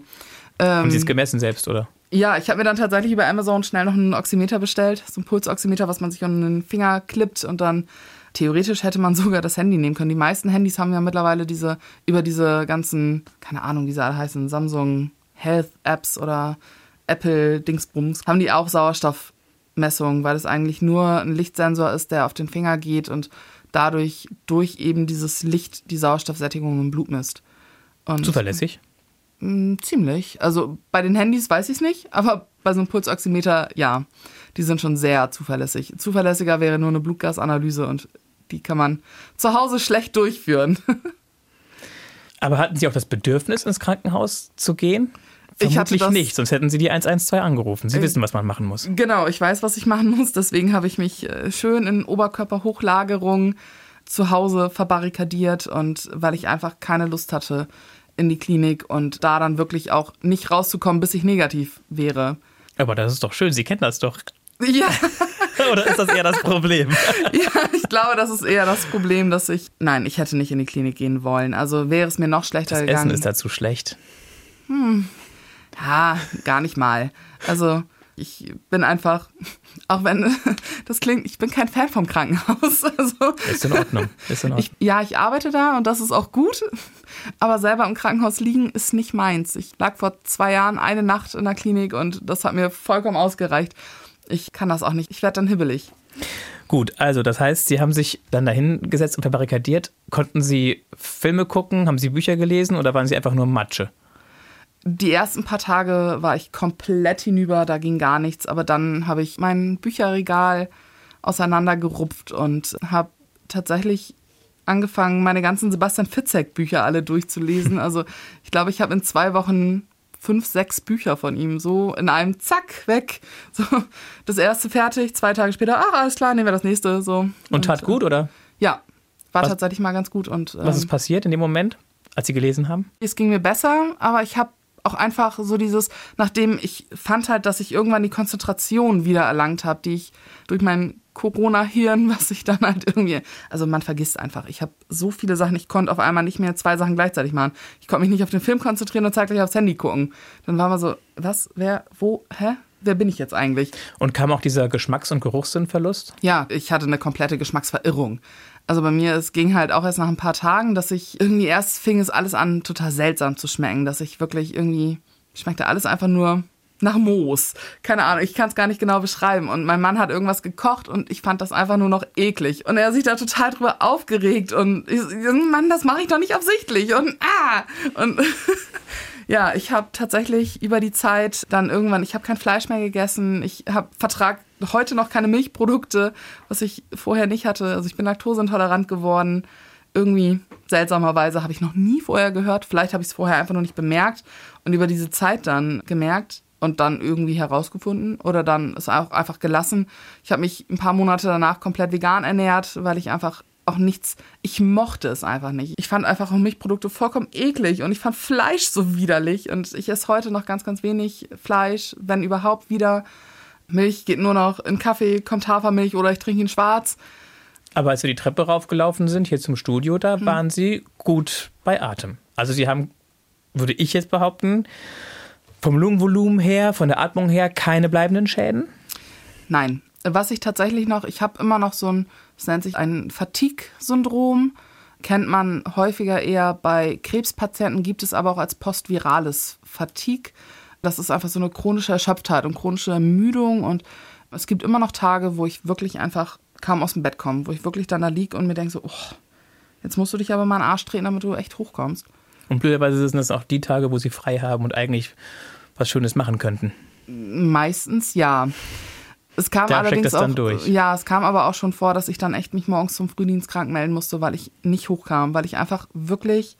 Haben Sie es Ähm, gemessen selbst, oder? Ja, ich habe mir dann tatsächlich über Amazon schnell noch einen Oximeter bestellt, so ein Pulsoximeter, was man sich an den Finger klippt und dann theoretisch hätte man sogar das Handy nehmen können. Die meisten Handys haben ja mittlerweile diese über diese ganzen, keine Ahnung, wie sie alle heißen, Samsung Health Apps oder Apple Dingsbums, haben die auch Sauerstoffmessungen, weil es eigentlich nur ein Lichtsensor ist, der auf den Finger geht und dadurch durch eben dieses Licht die Sauerstoffsättigung im Blut misst. Und Zuverlässig? Mm, Ziemlich. Also bei den Handys weiß ich es nicht, aber bei so einem Pulsoximeter ja. Die sind schon sehr zuverlässig. Zuverlässiger wäre nur eine Blutgasanalyse und die kann man zu Hause schlecht durchführen. Aber hatten Sie auch das Bedürfnis, ins Krankenhaus zu gehen? Ich hatte Vermutlich das- nicht, sonst hätten Sie die 112 angerufen. Sie Äh, wissen, was man machen muss. Genau, ich weiß, was ich machen muss. Deswegen habe ich mich äh, schön in Oberkörperhochlagerung zu Hause verbarrikadiert und weil ich einfach keine Lust hatte in die Klinik und da dann wirklich auch nicht rauszukommen, bis ich negativ wäre. Aber das ist doch schön, Sie kennen das doch. Ja, Oder ist das eher das Problem? ja, ich glaube, das ist eher das Problem, dass ich. Nein, ich hätte nicht in die Klinik gehen wollen. Also wäre es mir noch schlechter Das gegangen. Essen ist dazu schlecht. Ja, gar nicht mal. Also ich bin einfach, auch wenn das klingt, ich bin kein Fan vom Krankenhaus. Also Ist in Ordnung. Ist in Ordnung. ich, ja, ich arbeite da und das ist auch gut. Aber selber im Krankenhaus liegen ist nicht meins. Ich lag vor zwei Jahren eine Nacht in der Klinik und das hat mir vollkommen ausgereicht. Ich kann das auch nicht. Ich werde dann hibbelig. Gut, also das heißt, Sie haben sich dann dahin gesetzt und verbarrikadiert. Konnten Sie Filme gucken? Haben Sie Bücher gelesen oder waren Sie einfach nur Matsche? Die ersten paar Tage war ich komplett hinüber, da ging gar nichts. Aber dann habe ich mein Bücherregal auseinandergerupft und habe tatsächlich angefangen, meine ganzen Sebastian Fitzek-Bücher alle durchzulesen. Also ich glaube, ich habe in zwei Wochen fünf, sechs Bücher von ihm so in einem Zack weg. So das erste fertig, zwei Tage später, ach alles klar, nehmen wir das nächste. So Und tat gut oder Ja, war Was- tatsächlich mal ganz gut und was ähm, ist passiert in dem Moment, als Sie gelesen haben? es ging mir besser, aber ich habe auch einfach so dieses, nachdem ich fand halt, dass ich irgendwann die Konzentration wieder erlangt habe, die ich durch mein Corona-Hirn, was ich dann halt irgendwie, also man vergisst einfach. Ich habe so viele Sachen, ich konnte auf einmal nicht mehr zwei Sachen gleichzeitig machen. Ich konnte mich nicht auf den Film konzentrieren und zeitgleich aufs Handy gucken. Dann war man so, was, wer, wo, hä? Wer bin ich jetzt eigentlich? Und kam auch dieser Geschmacks- und Geruchssinnverlust? Ja, ich hatte eine komplette Geschmacksverirrung. Also bei mir, es ging halt auch erst nach ein paar Tagen, dass ich irgendwie erst fing es alles an, total seltsam zu schmecken, dass ich wirklich irgendwie, schmeckte alles einfach nur nach Moos. Keine Ahnung, ich kann es gar nicht genau beschreiben. Und mein Mann hat irgendwas gekocht und ich fand das einfach nur noch eklig. Und er hat sich da total drüber aufgeregt und ich, Mann, das mache ich doch nicht absichtlich. Und ah! Und ja, ich habe tatsächlich über die Zeit dann irgendwann, ich habe kein Fleisch mehr gegessen, ich habe vertrag heute noch keine Milchprodukte, was ich vorher nicht hatte. Also ich bin laktoseintolerant geworden. Irgendwie seltsamerweise habe ich noch nie vorher gehört. Vielleicht habe ich es vorher einfach noch nicht bemerkt und über diese Zeit dann gemerkt und dann irgendwie herausgefunden oder dann es auch einfach gelassen. Ich habe mich ein paar Monate danach komplett vegan ernährt, weil ich einfach auch nichts, ich mochte es einfach nicht. Ich fand einfach auch Milchprodukte vollkommen eklig und ich fand Fleisch so widerlich und ich esse heute noch ganz, ganz wenig Fleisch, wenn überhaupt wieder. Milch geht nur noch in Kaffee, kommt Hafermilch oder ich trinke ihn schwarz. Aber als Sie die Treppe raufgelaufen sind, hier zum Studio, da Hm. waren Sie gut bei Atem. Also Sie haben, würde ich jetzt behaupten, vom Lungenvolumen her, von der Atmung her, keine bleibenden Schäden. Nein. Was ich tatsächlich noch, ich habe immer noch so ein, es nennt sich ein Fatigue-Syndrom. Kennt man häufiger eher bei Krebspatienten, gibt es aber auch als postvirales Fatigue. Das ist einfach so eine chronische Erschöpftheit und chronische Ermüdung. Und es gibt immer noch Tage, wo ich wirklich einfach kaum aus dem Bett komme, wo ich wirklich dann da liege und mir denke so, oh, jetzt musst du dich aber mal in den Arsch treten, damit du echt hochkommst. Und blöderweise sind es auch die Tage, wo Sie frei haben und eigentlich was Schönes machen könnten. Meistens ja. Es kam Da allerdings auch, durch. ja, es kam aber auch schon vor, dass ich dann echt mich morgens zum Frühdienst krank melden musste, weil ich nicht hochkam, weil ich einfach wirklich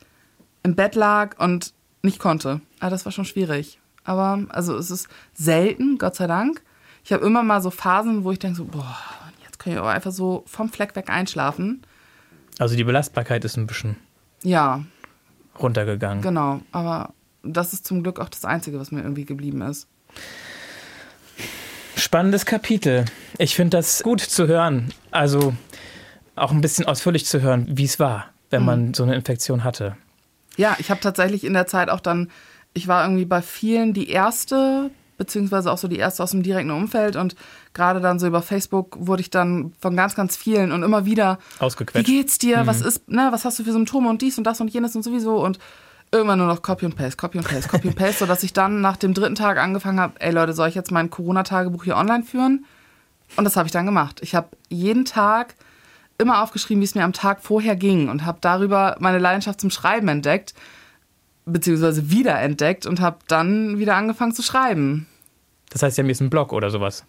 im Bett lag und nicht konnte. Aber das war schon schwierig. Aber also es ist selten, Gott sei Dank. Ich habe immer mal so Phasen, wo ich denke so, boah, jetzt kann ich aber einfach so vom Fleck weg einschlafen. Also die Belastbarkeit ist ein bisschen Ja, runtergegangen. genau. Aber das ist zum Glück auch das Einzige, was mir irgendwie geblieben ist. Spannendes Kapitel. Ich finde das gut zu hören. Also auch ein bisschen ausführlich zu hören, wie es war, wenn man so eine Infektion hatte. Ja, ich habe tatsächlich in der Zeit auch dann, ich war irgendwie bei vielen die erste, beziehungsweise auch so die erste aus dem direkten Umfeld und gerade dann so über Facebook wurde ich dann von ganz, ganz vielen und immer wieder, wie Ausgequetscht. geht's dir, was ist, ne, was hast du für Symptome und dies und das und jenes und sowieso und irgendwann nur noch Copy und Paste, Copy und Paste, Copy und Paste, sodass ich dann nach dem dritten Tag angefangen habe, ey Leute, soll ich jetzt mein Corona-Tagebuch hier online führen? Und das habe ich dann gemacht. Ich habe jeden Tag immer aufgeschrieben, wie es mir am Tag vorher ging und habe darüber meine Leidenschaft zum Schreiben entdeckt, beziehungsweise wiederentdeckt und habe dann wieder angefangen zu schreiben. Das heißt, Sie haben jetzt einen Blog oder sowas.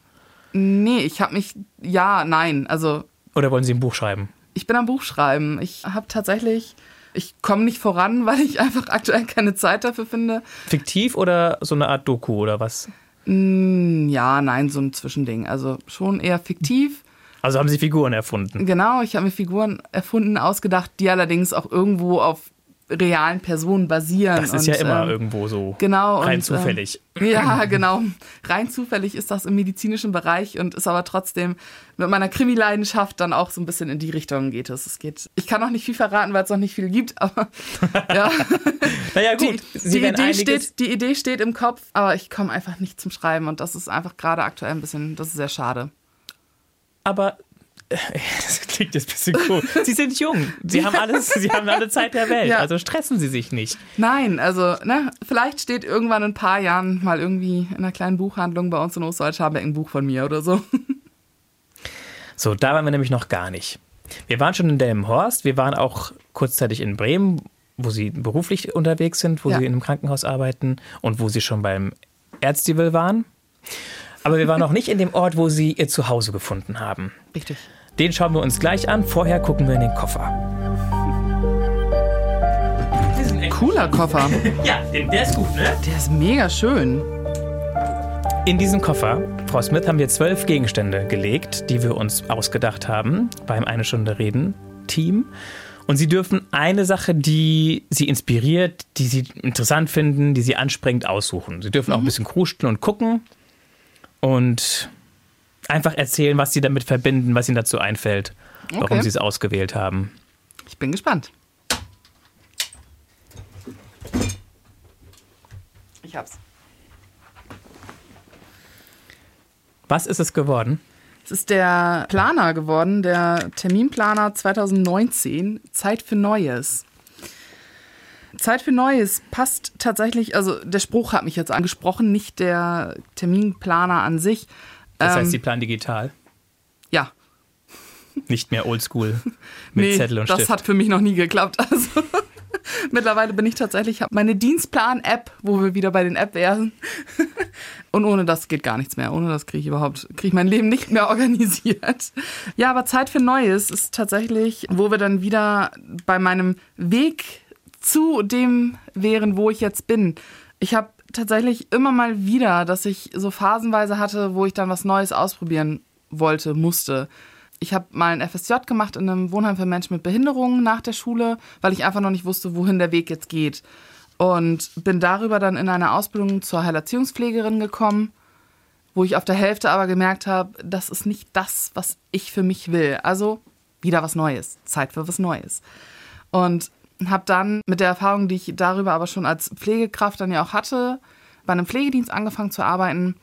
Nee, ich habe mich, ja, nein, also Oder wollen Sie ein Buch schreiben? ich bin am Buch schreiben. Ich habe tatsächlich Ich komme nicht voran, weil ich einfach aktuell keine Zeit dafür finde. Fiktiv oder so eine Art Doku oder was? Mm, Ja, nein, so ein Zwischending. Also schon eher fiktiv. Also haben Sie Figuren erfunden. Genau, ich habe mir Figuren erfunden, ausgedacht, die allerdings auch irgendwo auf realen Personen basieren. Das ist Und, ja immer ähm, irgendwo so Genau. rein und, zufällig. Ähm, ja, genau. Rein zufällig ist das im medizinischen Bereich und ist aber trotzdem mit meiner Krimi-Leidenschaft dann auch so ein bisschen in die Richtung geht es. Es geht. Ich kann noch nicht viel verraten, weil es noch nicht viel gibt, aber ja. naja Die, gut, die, werden Idee steht, die Idee steht im Kopf, aber ich komme einfach nicht zum Schreiben und das ist einfach gerade aktuell ein bisschen, das ist sehr schade. aber das klingt jetzt ein bisschen cool. Sie sind jung. Sie haben alles, Sie haben alle Zeit der Welt. Ja. Also stressen Sie sich nicht. Nein, also, ne, vielleicht steht irgendwann in ein paar Jahren mal irgendwie in einer kleinen Buchhandlung bei uns in Ostdeutsch-Habeck ein Buch von mir oder so. So, da waren wir nämlich noch gar nicht. Wir waren schon in Delmenhorst. Wir waren auch kurzzeitig in Bremen, wo Sie beruflich unterwegs sind, wo Ja. Sie in einem Krankenhaus arbeiten und wo Sie schon beim Ärztival waren. Aber wir waren noch nicht in dem Ort, wo Sie Ihr Zuhause gefunden haben. Richtig. Den schauen wir uns gleich an. Vorher gucken wir in den Koffer. Cooler Koffer. Ja, der ist gut, ne? Der ist mega schön. In diesen Koffer, Frau Smith, haben wir zwölf Gegenstände gelegt, die wir uns ausgedacht haben beim Eine Stunde Reden Team. Und Sie dürfen eine Sache, die Sie inspiriert, die Sie interessant finden, die Sie anspringend aussuchen. Sie dürfen auch ein bisschen kruscheln und gucken und einfach erzählen, was Sie damit verbinden, was Ihnen dazu einfällt, warum Okay. Sie es ausgewählt haben. Ich bin gespannt. Ich hab's. Was ist es geworden? Es ist der Planer geworden, der Terminplaner 2019, Zeit für Neues. Zeit für Neues passt tatsächlich, also der Spruch hat mich jetzt angesprochen, nicht der Terminplaner an sich. Das Ähm, heißt, Sie planen digital, Ja, nicht mehr oldschool mit nee, Zettel und das Stift. hat für mich noch nie geklappt. Also mittlerweile bin ich tatsächlich, habe meine Dienstplan-App, wo wir wieder bei den App wären. Und ohne das geht gar nichts mehr. Ohne das kriege ich überhaupt, kriege ich mein Leben nicht mehr organisiert. Ja, aber Zeit für Neues ist tatsächlich, wo wir dann wieder bei meinem Weg zu dem wären, wo ich jetzt bin. Ich habe tatsächlich immer mal wieder, dass ich so phasenweise hatte, wo ich dann was Neues ausprobieren wollte, musste. Ich habe mal ein FSJ gemacht in einem Wohnheim für Menschen mit Behinderungen nach der Schule, weil ich einfach noch nicht wusste, wohin der Weg jetzt geht. Und bin darüber dann in eine Ausbildung zur Heilerziehungspflegerin gekommen, wo ich auf der Hälfte aber gemerkt habe, das ist nicht das, was ich für mich will. Also wieder was Neues, Zeit für was Neues. Und habe dann mit der Erfahrung, die ich darüber aber schon als Pflegekraft dann ja auch hatte, bei einem Pflegedienst angefangen zu arbeiten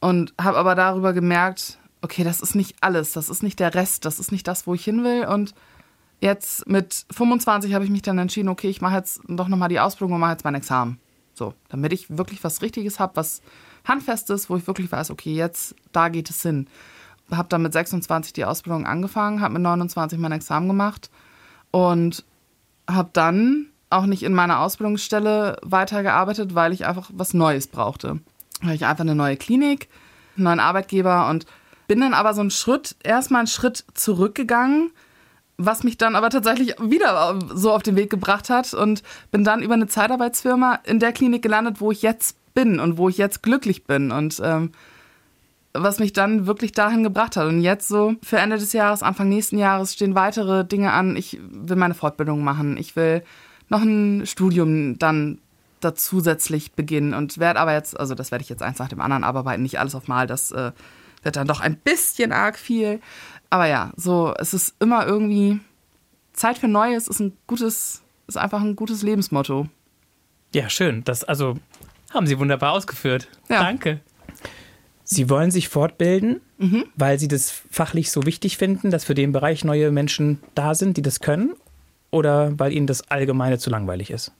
und habe aber darüber gemerkt, okay, das ist nicht alles, das ist nicht der Rest, das ist nicht das, wo ich hin will. Und jetzt mit 25 habe ich mich dann entschieden, okay, ich mache jetzt doch nochmal die Ausbildung und mache jetzt mein Examen. So, damit ich wirklich was Richtiges habe, was Handfestes, wo ich wirklich weiß, okay, jetzt, da geht es hin. Habe dann mit 26 die Ausbildung angefangen, habe mit 29 mein Examen gemacht und habe dann auch nicht in meiner Ausbildungsstelle weitergearbeitet, weil ich einfach was Neues brauchte. Weil ich einfach eine neue Klinik, einen neuen Arbeitgeber und bin dann aber so einen Schritt, erstmal einen Schritt zurückgegangen, was mich dann aber tatsächlich wieder so auf den Weg gebracht hat und bin dann über eine Zeitarbeitsfirma in der Klinik gelandet, wo ich jetzt bin und wo ich jetzt glücklich bin und ähm, was mich dann wirklich dahin gebracht hat. Und jetzt so für Ende des Jahres, Anfang nächsten Jahres stehen weitere Dinge an. Ich will meine Fortbildung machen. Ich will noch ein Studium dann da zusätzlich beginnen und werde aber jetzt, also das werde ich jetzt eins nach dem anderen abarbeiten, nicht alles auf Mal, das äh, wird dann doch ein bisschen arg viel. Aber ja, so, es ist immer irgendwie Zeit für Neues ist ein gutes, ist einfach ein gutes Lebensmotto. Ja, schön. Das also haben Sie wunderbar ausgeführt. Ja. Danke. Sie wollen sich fortbilden, Mhm. weil Sie das fachlich so wichtig finden, dass für den Bereich neue Menschen da sind, die das können? Oder weil Ihnen das Allgemeine zu langweilig ist?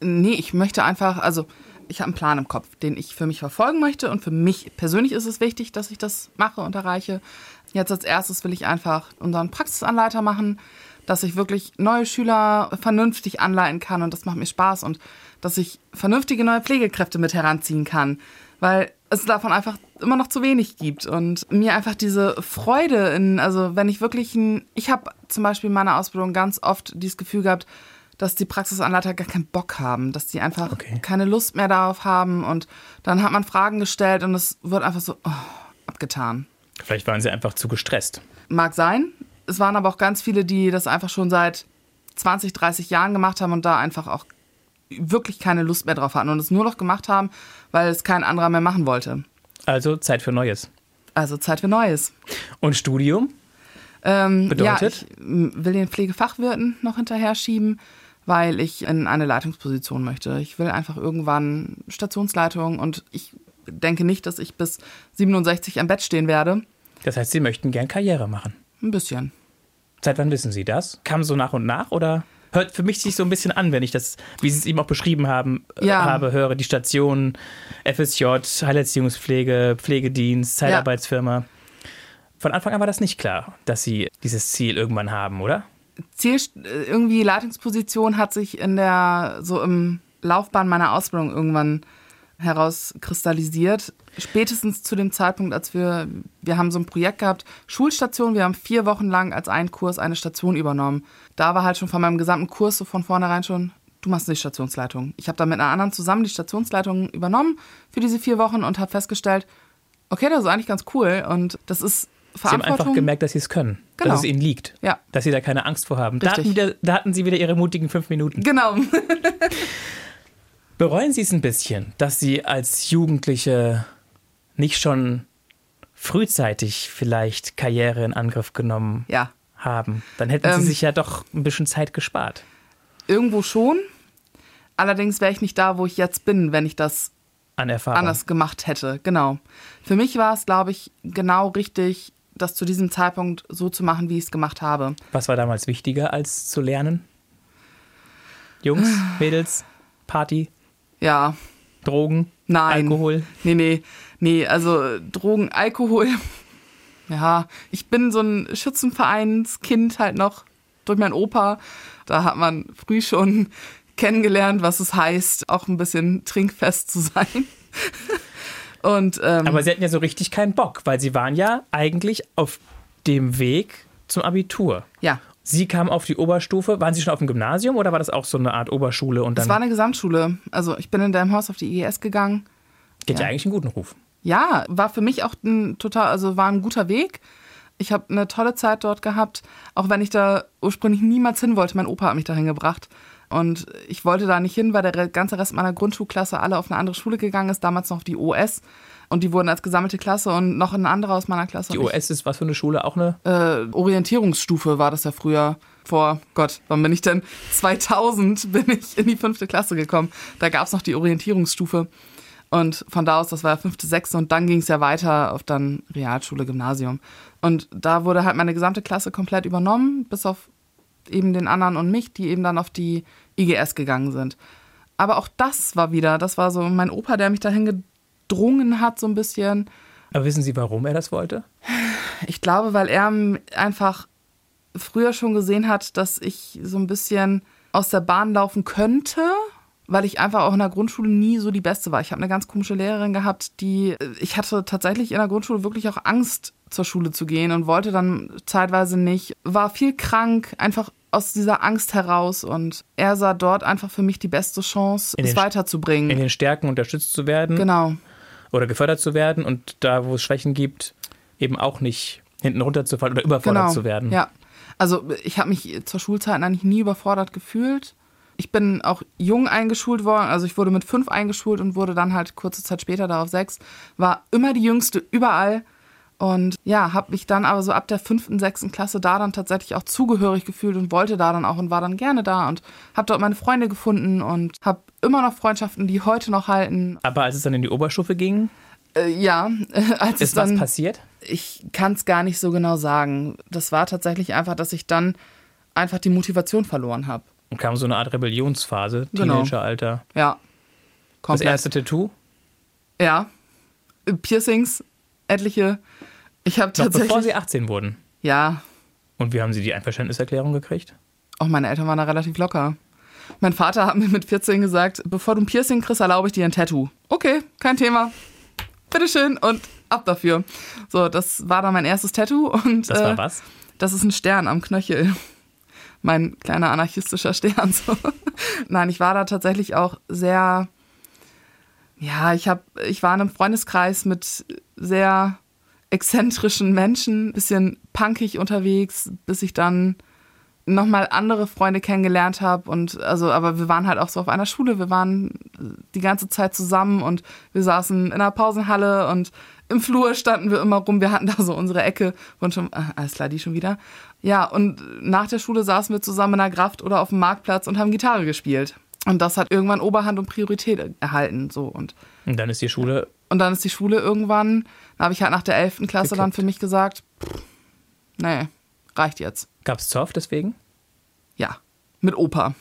Nee, ich möchte einfach, also ich habe einen Plan im Kopf, den ich für mich verfolgen möchte und für mich persönlich ist es wichtig, dass ich das mache und erreiche. Jetzt als erstes will ich einfach unseren Praxisanleiter machen, dass ich wirklich neue Schüler vernünftig anleiten kann und das macht mir Spaß und dass ich vernünftige neue Pflegekräfte mit heranziehen kann. weil es davon einfach immer noch zu wenig gibt und mir einfach diese Freude in, also wenn ich wirklich ein, ich habe zum Beispiel in meiner Ausbildung ganz oft dieses Gefühl gehabt, dass die Praxisanleiter gar keinen Bock haben, dass die einfach Okay. keine Lust mehr darauf haben und dann hat man Fragen gestellt und es wird einfach so oh, abgetan. Vielleicht waren sie einfach zu gestresst. Mag sein. Es waren aber auch ganz viele, die das einfach schon seit 20, 30 Jahren gemacht haben und da einfach auch wirklich keine Lust mehr drauf hatten und es nur noch gemacht haben, weil es kein anderer mehr machen wollte. Also Zeit für Neues. Also Zeit für Neues. Und Studium? Ähm, Bedeutet? Ja, ich will den Pflegefachwirten noch hinterher schieben, weil ich in eine Leitungsposition möchte. Ich will einfach irgendwann Stationsleitung und ich denke nicht, dass ich bis 67 am Bett stehen werde. Das heißt, Sie möchten gern Karriere machen. Ein bisschen. Seit wann wissen Sie das? Kam so nach und nach oder? Hört für mich sich so ein bisschen an, wenn ich das, wie Sie es eben auch beschrieben haben, äh, Ja. habe, höre, die Station, FSJ, Heilerziehungspflege, Pflegedienst, Zeitarbeitsfirma. Von Anfang an war das nicht klar, dass Sie dieses Ziel irgendwann haben, oder? Ziel, äh, irgendwie Leitungsposition hat sich in der, so im Laufbahn meiner Ausbildung irgendwann herauskristallisiert. Spätestens zu dem Zeitpunkt, als wir, wir haben so ein Projekt gehabt, Schulstation, wir haben vier Wochen lang als einen Kurs eine Station übernommen. Da war halt schon von meinem gesamten Kurs so von vornherein schon, du machst die Stationsleitung. Ich habe dann mit einer anderen zusammen die Stationsleitung übernommen für diese vier Wochen und habe festgestellt, okay, das ist eigentlich ganz cool und das ist Sie haben einfach gemerkt, dass Sie es können, Genau. dass es Ihnen liegt, Ja. dass Sie da keine Angst vor haben. Da hatten, wieder, da hatten Sie wieder Ihre mutigen fünf Minuten. Genau. Bereuen Sie es ein bisschen, dass Sie als Jugendliche nicht schon frühzeitig vielleicht Karriere in Angriff genommen Ja. haben? Dann hätten Ähm. Sie sich ja doch ein bisschen Zeit gespart. Irgendwo schon. Allerdings wäre ich nicht da, wo ich jetzt bin, wenn ich das An anders gemacht hätte. Genau. Für mich war es, glaube ich, genau richtig, das zu diesem Zeitpunkt so zu machen, wie ich es gemacht habe. Was war damals wichtiger als zu lernen? Jungs, Mädels, Party, Ja, Drogen, nein. Alkohol. Nee, nee. Nee, also Drogen, Alkohol. Ja, ich bin so ein Schützenvereinskind halt noch durch meinen Opa. Da hat man früh schon kennengelernt, was es heißt, auch ein bisschen trinkfest zu sein. Und ähm, Aber Sie hatten ja so richtig keinen Bock, weil Sie waren ja eigentlich auf dem Weg zum Abitur. ja, Sie kamen auf die Oberstufe. Waren Sie schon auf dem Gymnasium oder war das auch so eine Art Oberschule und Das dann war eine Gesamtschule. Also ich bin in deinem Haus auf die IGS gegangen. geht ja. ja. eigentlich einen guten Ruf? Ja, war für mich auch ein total, also war ein guter Weg. Ich habe eine tolle Zeit dort gehabt, auch wenn ich da ursprünglich niemals hin wollte. Mein Opa hat mich dahin gebracht. Und ich wollte da nicht hin, weil der ganze Rest meiner Grundschulklasse alle auf eine andere Schule gegangen ist, damals noch auf die OS. Und die wurden als gesammelte Klasse und noch ein anderer aus meiner Klasse. Die OS ist was für eine Schule? Auch eine? äh, Orientierungsstufe war das ja früher. Vor Gott, wann bin ich denn? 2000 bin ich in die fünfte Klasse gekommen. Da gab es noch die Orientierungsstufe. Und von da aus, das war ja fünfte, sechste und dann ging es ja weiter auf dann Realschule, Gymnasium. Und da wurde halt meine gesamte Klasse komplett übernommen, bis auf eben den anderen und mich, die eben dann auf die IGS gegangen sind. Aber auch das war wieder, das war so mein Opa, der mich dahin gedrungen hat, so ein bisschen. Aber wissen Sie, warum er das wollte? Ich glaube, weil er einfach früher schon gesehen hat, dass ich so ein bisschen aus der Bahn laufen könnte, weil ich einfach auch in der Grundschule nie so die Beste war. Ich habe eine ganz komische Lehrerin gehabt, die ich hatte tatsächlich in der Grundschule wirklich auch Angst zur Schule zu gehen und wollte dann zeitweise nicht, war viel krank, einfach aus dieser Angst heraus und er sah dort einfach für mich die beste Chance, In es weiterzubringen. In den Stärken unterstützt zu werden genau. Oder gefördert zu werden und da, wo es Schwächen gibt, eben auch nicht hinten runterzufallen oder überfordert zu werden. Genau. Ja. Also ich habe mich zur Schulzeit eigentlich nie überfordert gefühlt. Ich bin auch jung eingeschult worden, also ich wurde mit fünf eingeschult und wurde dann halt kurze Zeit später darauf sechs. War immer die Jüngste überall und ja, habe mich dann aber so ab der fünften, sechsten Klasse da dann tatsächlich auch zugehörig gefühlt und wollte da dann auch und war dann gerne da und habe dort meine Freunde gefunden und habe immer noch Freundschaften, die heute noch halten. Aber als es dann in die Oberstufe ging, Äh, ja, als es ist was dann passiert? ich kann es gar nicht so genau sagen. Das war tatsächlich einfach, dass ich dann einfach die Motivation verloren habe. Und kam so eine Art Rebellionsphase, Genau. Teenageralter. Ja. Das Komplett. erste Tattoo? Ja. Piercings, etliche. Ich habe Noch bevor tatsächlich. sie 18 wurden. ja. Und wie haben sie die Einverständniserklärung gekriegt? Auch meine Eltern waren da relativ locker. Mein Vater hat mir mit 14 gesagt, bevor du ein Piercing kriegst, erlaube ich dir ein Tattoo. Okay, kein Thema. bitteschön und ab dafür. So, das war dann mein erstes Tattoo und Das war äh, was? das ist ein Stern am Knöchel. Mein kleiner anarchistischer Stern. So. Nein, ich war da tatsächlich auch sehr. Ja, ich hab, ich war in einem Freundeskreis mit sehr exzentrischen Menschen, bisschen punkig unterwegs, bis ich dann nochmal andere Freunde kennengelernt habe und also aber wir waren halt auch so auf einer Schule, wir waren die ganze Zeit zusammen und wir saßen in einer Pausenhalle und im Flur standen wir immer rum, wir hatten da so unsere Ecke und schon ah, alles klar, die schon wieder. Ja, und nach der Schule saßen wir zusammen in der Kraft oder auf dem Marktplatz und haben Gitarre gespielt. Und das hat irgendwann Oberhand und Priorität erhalten so und Und dann ist die Schule. und dann ist die Schule irgendwann, da habe ich halt nach der 11. Klasse dann Gekippt. für mich gesagt, pff, nee, reicht jetzt. Gab es Zoff deswegen? Ja, mit Opa.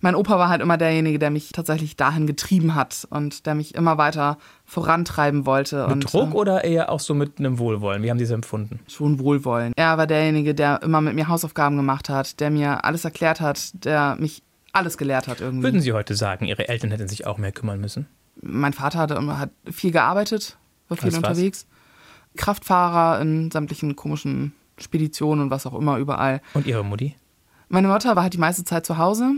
Mein Opa war halt immer derjenige, der mich tatsächlich dahin getrieben hat und der mich immer weiter vorantreiben wollte. Mit und, Druck äh, oder eher auch so mit einem Wohlwollen? Wie haben Sie es empfunden? schon Wohlwollen. Er war derjenige, der immer mit mir Hausaufgaben gemacht hat, der mir alles erklärt hat, der mich alles gelehrt hat irgendwie. Würden Sie heute sagen, Ihre Eltern hätten sich auch mehr kümmern müssen? mein Vater hat, immer- hat viel gearbeitet, war viel Als was? unterwegs. Kraftfahrer in sämtlichen komischen Speditionen und was auch immer überall. Und Ihre Mutti? Meine Mutter war halt die meiste Zeit zu Hause,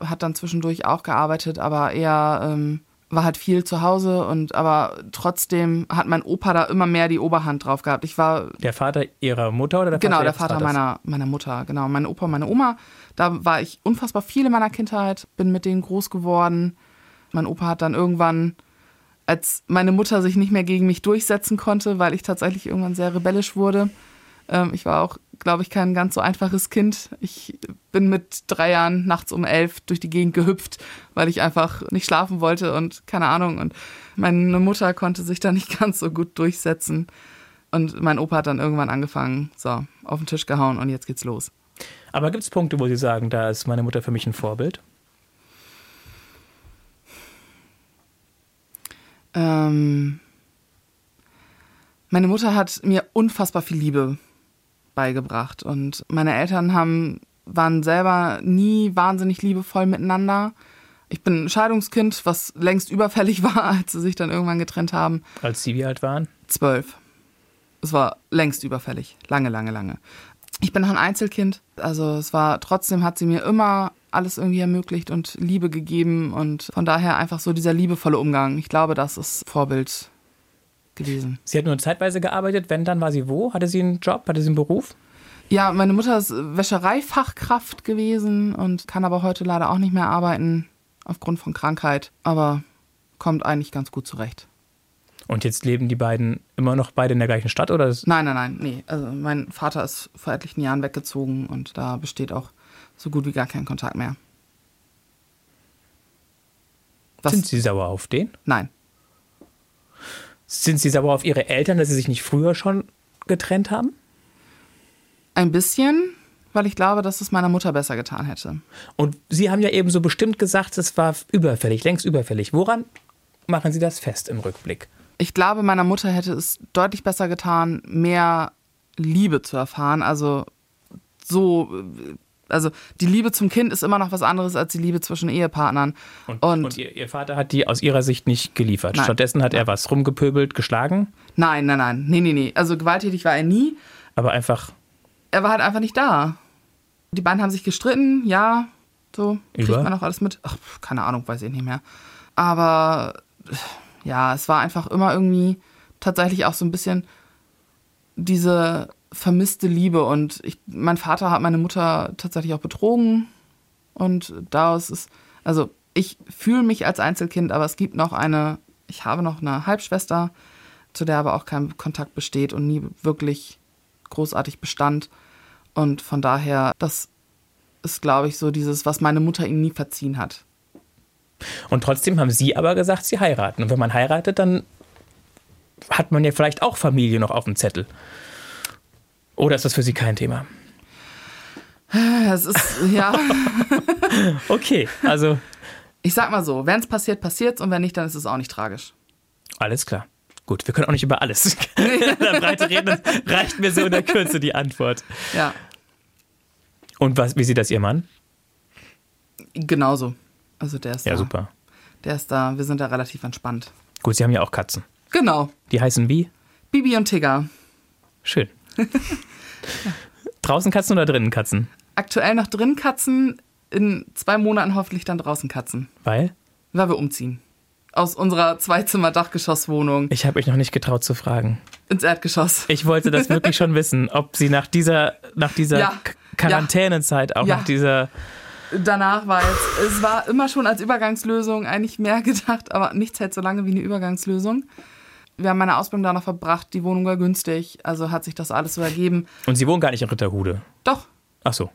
hat dann zwischendurch auch gearbeitet, aber eher ähm, war halt viel zu Hause und aber trotzdem hat mein Opa da immer mehr die Oberhand drauf gehabt. Ich war Der Vater Ihrer Mutter oder der Vater genau der Vater Vaters? meiner meiner Mutter, genau mein Opa, meine Oma. Da war ich unfassbar viel in meiner Kindheit, bin mit denen groß geworden. Mein Opa hat dann irgendwann als meine Mutter sich nicht mehr gegen mich durchsetzen konnte, weil ich tatsächlich irgendwann sehr rebellisch wurde. Ähm, ich war auch, glaube ich, kein ganz so einfaches Kind. Ich bin mit drei Jahren nachts um elf durch die Gegend gehüpft, weil ich einfach nicht schlafen wollte und keine Ahnung. Und meine Mutter konnte sich da nicht ganz so gut durchsetzen. Und mein Opa hat dann irgendwann angefangen, so, auf den Tisch gehauen und jetzt geht's los. Aber gibt es Punkte, wo Sie sagen, da ist meine Mutter für mich ein Vorbild? Ähm, meine Mutter hat mir unfassbar viel Liebe beigebracht und meine Eltern haben, waren selber nie wahnsinnig liebevoll miteinander. Ich bin ein Scheidungskind, was längst überfällig war, als sie sich dann irgendwann getrennt haben. Als Sie wie alt waren? Zwölf. Es war längst überfällig. Lange, lange, lange. Ich bin noch ein Einzelkind. Also es war trotzdem hat sie mir immer alles irgendwie ermöglicht und Liebe gegeben und von daher einfach so dieser liebevolle Umgang. Ich glaube, das ist Vorbild gewesen. Sie hat nur zeitweise gearbeitet. Wenn, dann war sie wo? Hatte sie einen Job? Hatte sie einen Beruf? Ja, meine Mutter ist Wäschereifachkraft gewesen und kann aber heute leider auch nicht mehr arbeiten aufgrund von Krankheit, aber kommt eigentlich ganz gut zurecht. Und jetzt leben die beiden immer noch beide in der gleichen Stadt? Oder Nein, nein, nein, nee. Also mein Vater ist vor etlichen Jahren weggezogen und da besteht auch so gut wie gar kein Kontakt mehr. Was? sind Sie sauer auf den? Nein. Sind Sie sauer auf Ihre Eltern, dass sie sich nicht früher schon getrennt haben? Ein bisschen, weil ich glaube, dass es meiner Mutter besser getan hätte. Und Sie haben ja eben so bestimmt gesagt, es war überfällig, längst überfällig. Woran machen Sie das fest im Rückblick? Ich glaube, meiner Mutter hätte es deutlich besser getan, mehr Liebe zu erfahren. Also so, also die Liebe zum Kind ist immer noch was anderes als die Liebe zwischen Ehepartnern. Und, Und- und ihr, ihr Vater hat die aus Ihrer Sicht nicht geliefert. Nein. Stattdessen hat er was rumgepöbelt, geschlagen, Nein, nein, nein, nee, nee, nee. Also gewalttätig war er nie. aber einfach Er war halt einfach nicht da. Die beiden haben sich gestritten, ja, so kriegt Über? man auch alles mit. Ach, keine Ahnung, weiß ich nicht mehr. Aber ja, es war einfach immer irgendwie tatsächlich auch so ein bisschen diese vermisste Liebe und ich, mein Vater hat meine Mutter tatsächlich auch betrogen und daraus ist, also ich fühle mich als Einzelkind, aber es gibt noch eine, ich habe noch eine Halbschwester, zu der aber auch kein Kontakt besteht und nie wirklich großartig bestand und von daher, das ist, glaube ich, so dieses, was meine Mutter ihm nie verziehen hat. Und trotzdem haben Sie aber gesagt, Sie heiraten. Und wenn man heiratet, dann hat man ja vielleicht auch Familie noch auf dem Zettel. Oder ist das für Sie kein Thema? Es ist, ja, Okay, also ich sag mal so, wenn es passiert, passiert's und wenn nicht, dann ist es auch nicht tragisch. alles klar. Gut, wir können auch nicht über alles in der Breite reden. Reicht mir so in der Kürze die Antwort. Ja, Und was, wie sieht das Ihr Mann? genauso. Also der ist Ja, da. super. Der ist da, wir sind da relativ entspannt. Gut, Sie haben ja auch Katzen. Genau. Die heißen wie? Bibi und Tigger. Schön. Draußen Katzen oder drinnen Katzen? Aktuell noch drin Katzen, in zwei Monaten hoffentlich dann draußen Katzen. Weil? Weil wir umziehen. Aus unserer Zweizimmer-Dachgeschosswohnung Ich habe euch noch nicht getraut zu fragen. ins Erdgeschoss. Ich wollte das wirklich schon wissen, ob sie nach dieser, nach dieser Ja. Quarantänezeit, auch Ja. nach dieser. Danach war jetzt, es war immer schon als Übergangslösung eigentlich mehr gedacht, aber nichts hält so lange wie eine Übergangslösung. Wir haben meine Ausbildung da noch verbracht, die Wohnung war günstig, also hat sich das alles so ergeben. Und sie wohnen gar nicht in Ritterhude. Doch, Ach so.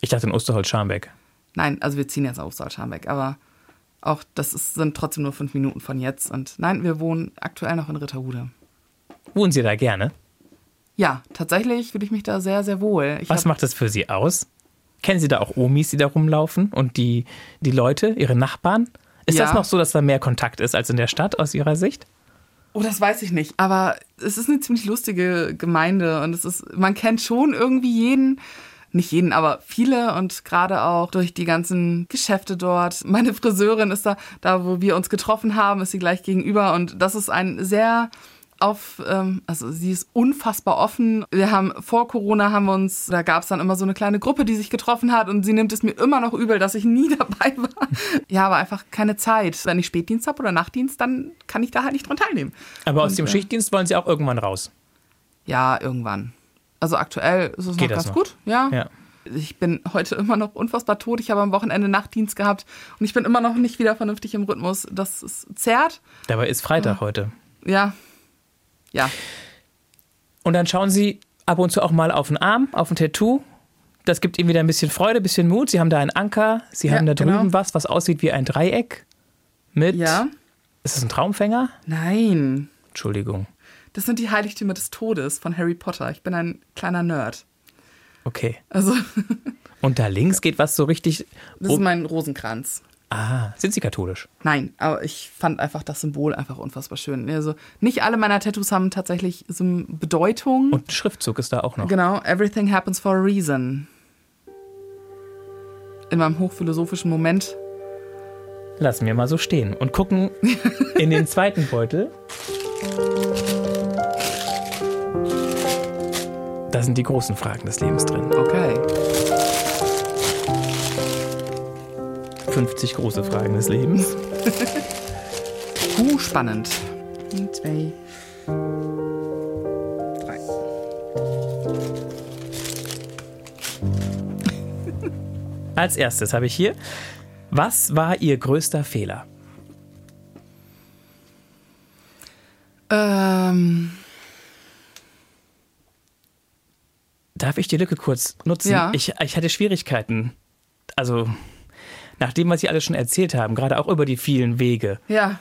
Ich dachte in Osterholz-Scharmbeck. nein, also wir ziehen jetzt auf Salzscharmbeck, aber auch das ist, sind trotzdem nur fünf Minuten von jetzt. Und nein, wir wohnen aktuell noch in Ritterhude. Wohnen Sie da gerne? Ja, tatsächlich fühle ich mich da sehr, sehr wohl. Ich Was macht das für Sie aus? Kennen Sie da auch Omis, die da rumlaufen und die, die Leute, Ihre Nachbarn? Ist Ja. das noch so, dass da mehr Kontakt ist als in der Stadt aus Ihrer Sicht? Oh, das weiß ich nicht. Aber es ist eine ziemlich lustige Gemeinde und es ist, man kennt schon irgendwie jeden, nicht jeden, aber viele und gerade auch durch die ganzen Geschäfte dort. Meine Friseurin ist da, da wo wir uns getroffen haben, ist sie gleich gegenüber und das ist ein sehr auf, ähm, also sie ist unfassbar offen. Wir haben vor Corona haben wir uns, da gab es dann immer so eine kleine Gruppe, die sich getroffen hat und sie nimmt es mir immer noch übel, dass ich nie dabei war. Ja, aber einfach keine Zeit. Wenn ich Spätdienst habe oder Nachtdienst, dann kann ich da halt nicht dran teilnehmen. Aber aus Und, dem äh, Schichtdienst wollen Sie auch irgendwann raus. Ja, irgendwann. Also aktuell ist es Geht noch das ganz noch? gut, ja. Ja. Ich bin heute immer noch unfassbar tot. Ich habe am Wochenende Nachtdienst gehabt und ich bin immer noch nicht wieder vernünftig im Rhythmus. Das ist zerrt. Dabei ist Freitag heute. Ja. Ja. Und dann schauen Sie ab und zu auch mal auf den Arm, auf ein Tattoo. Das gibt Ihnen wieder ein bisschen Freude, ein bisschen Mut. Sie haben da einen Anker. Sie Ja, haben da drüben genau. was, was aussieht wie ein Dreieck. Mit. Ja. Ist es ein Traumfänger? Nein. Entschuldigung. Das sind die Heiligtümer des Todes von Harry Potter. Ich bin ein kleiner Nerd. Okay. Also, Und da links geht was so richtig. das ist mein Rosenkranz. Ah, sind Sie katholisch? Nein, aber ich fand einfach das Symbol einfach unfassbar schön. Also, nicht alle meiner Tattoos haben tatsächlich so eine Bedeutung. Und ein Schriftzug ist da auch noch. Genau, everything happens for a reason. In meinem hochphilosophischen Moment. Lassen wir mal so stehen und gucken in den zweiten Beutel. Da sind die großen Fragen des Lebens drin. Okay. 50 große Fragen des Lebens. Uh, spannend. Ein, Zwei. Drei. Als erstes habe ich hier, was war Ihr größter Fehler? Ähm, Darf ich die Lücke kurz nutzen? Ja. Ich, ich hatte Schwierigkeiten. Also, nach dem, was Sie alles schon erzählt haben, gerade auch über die vielen Wege. ja.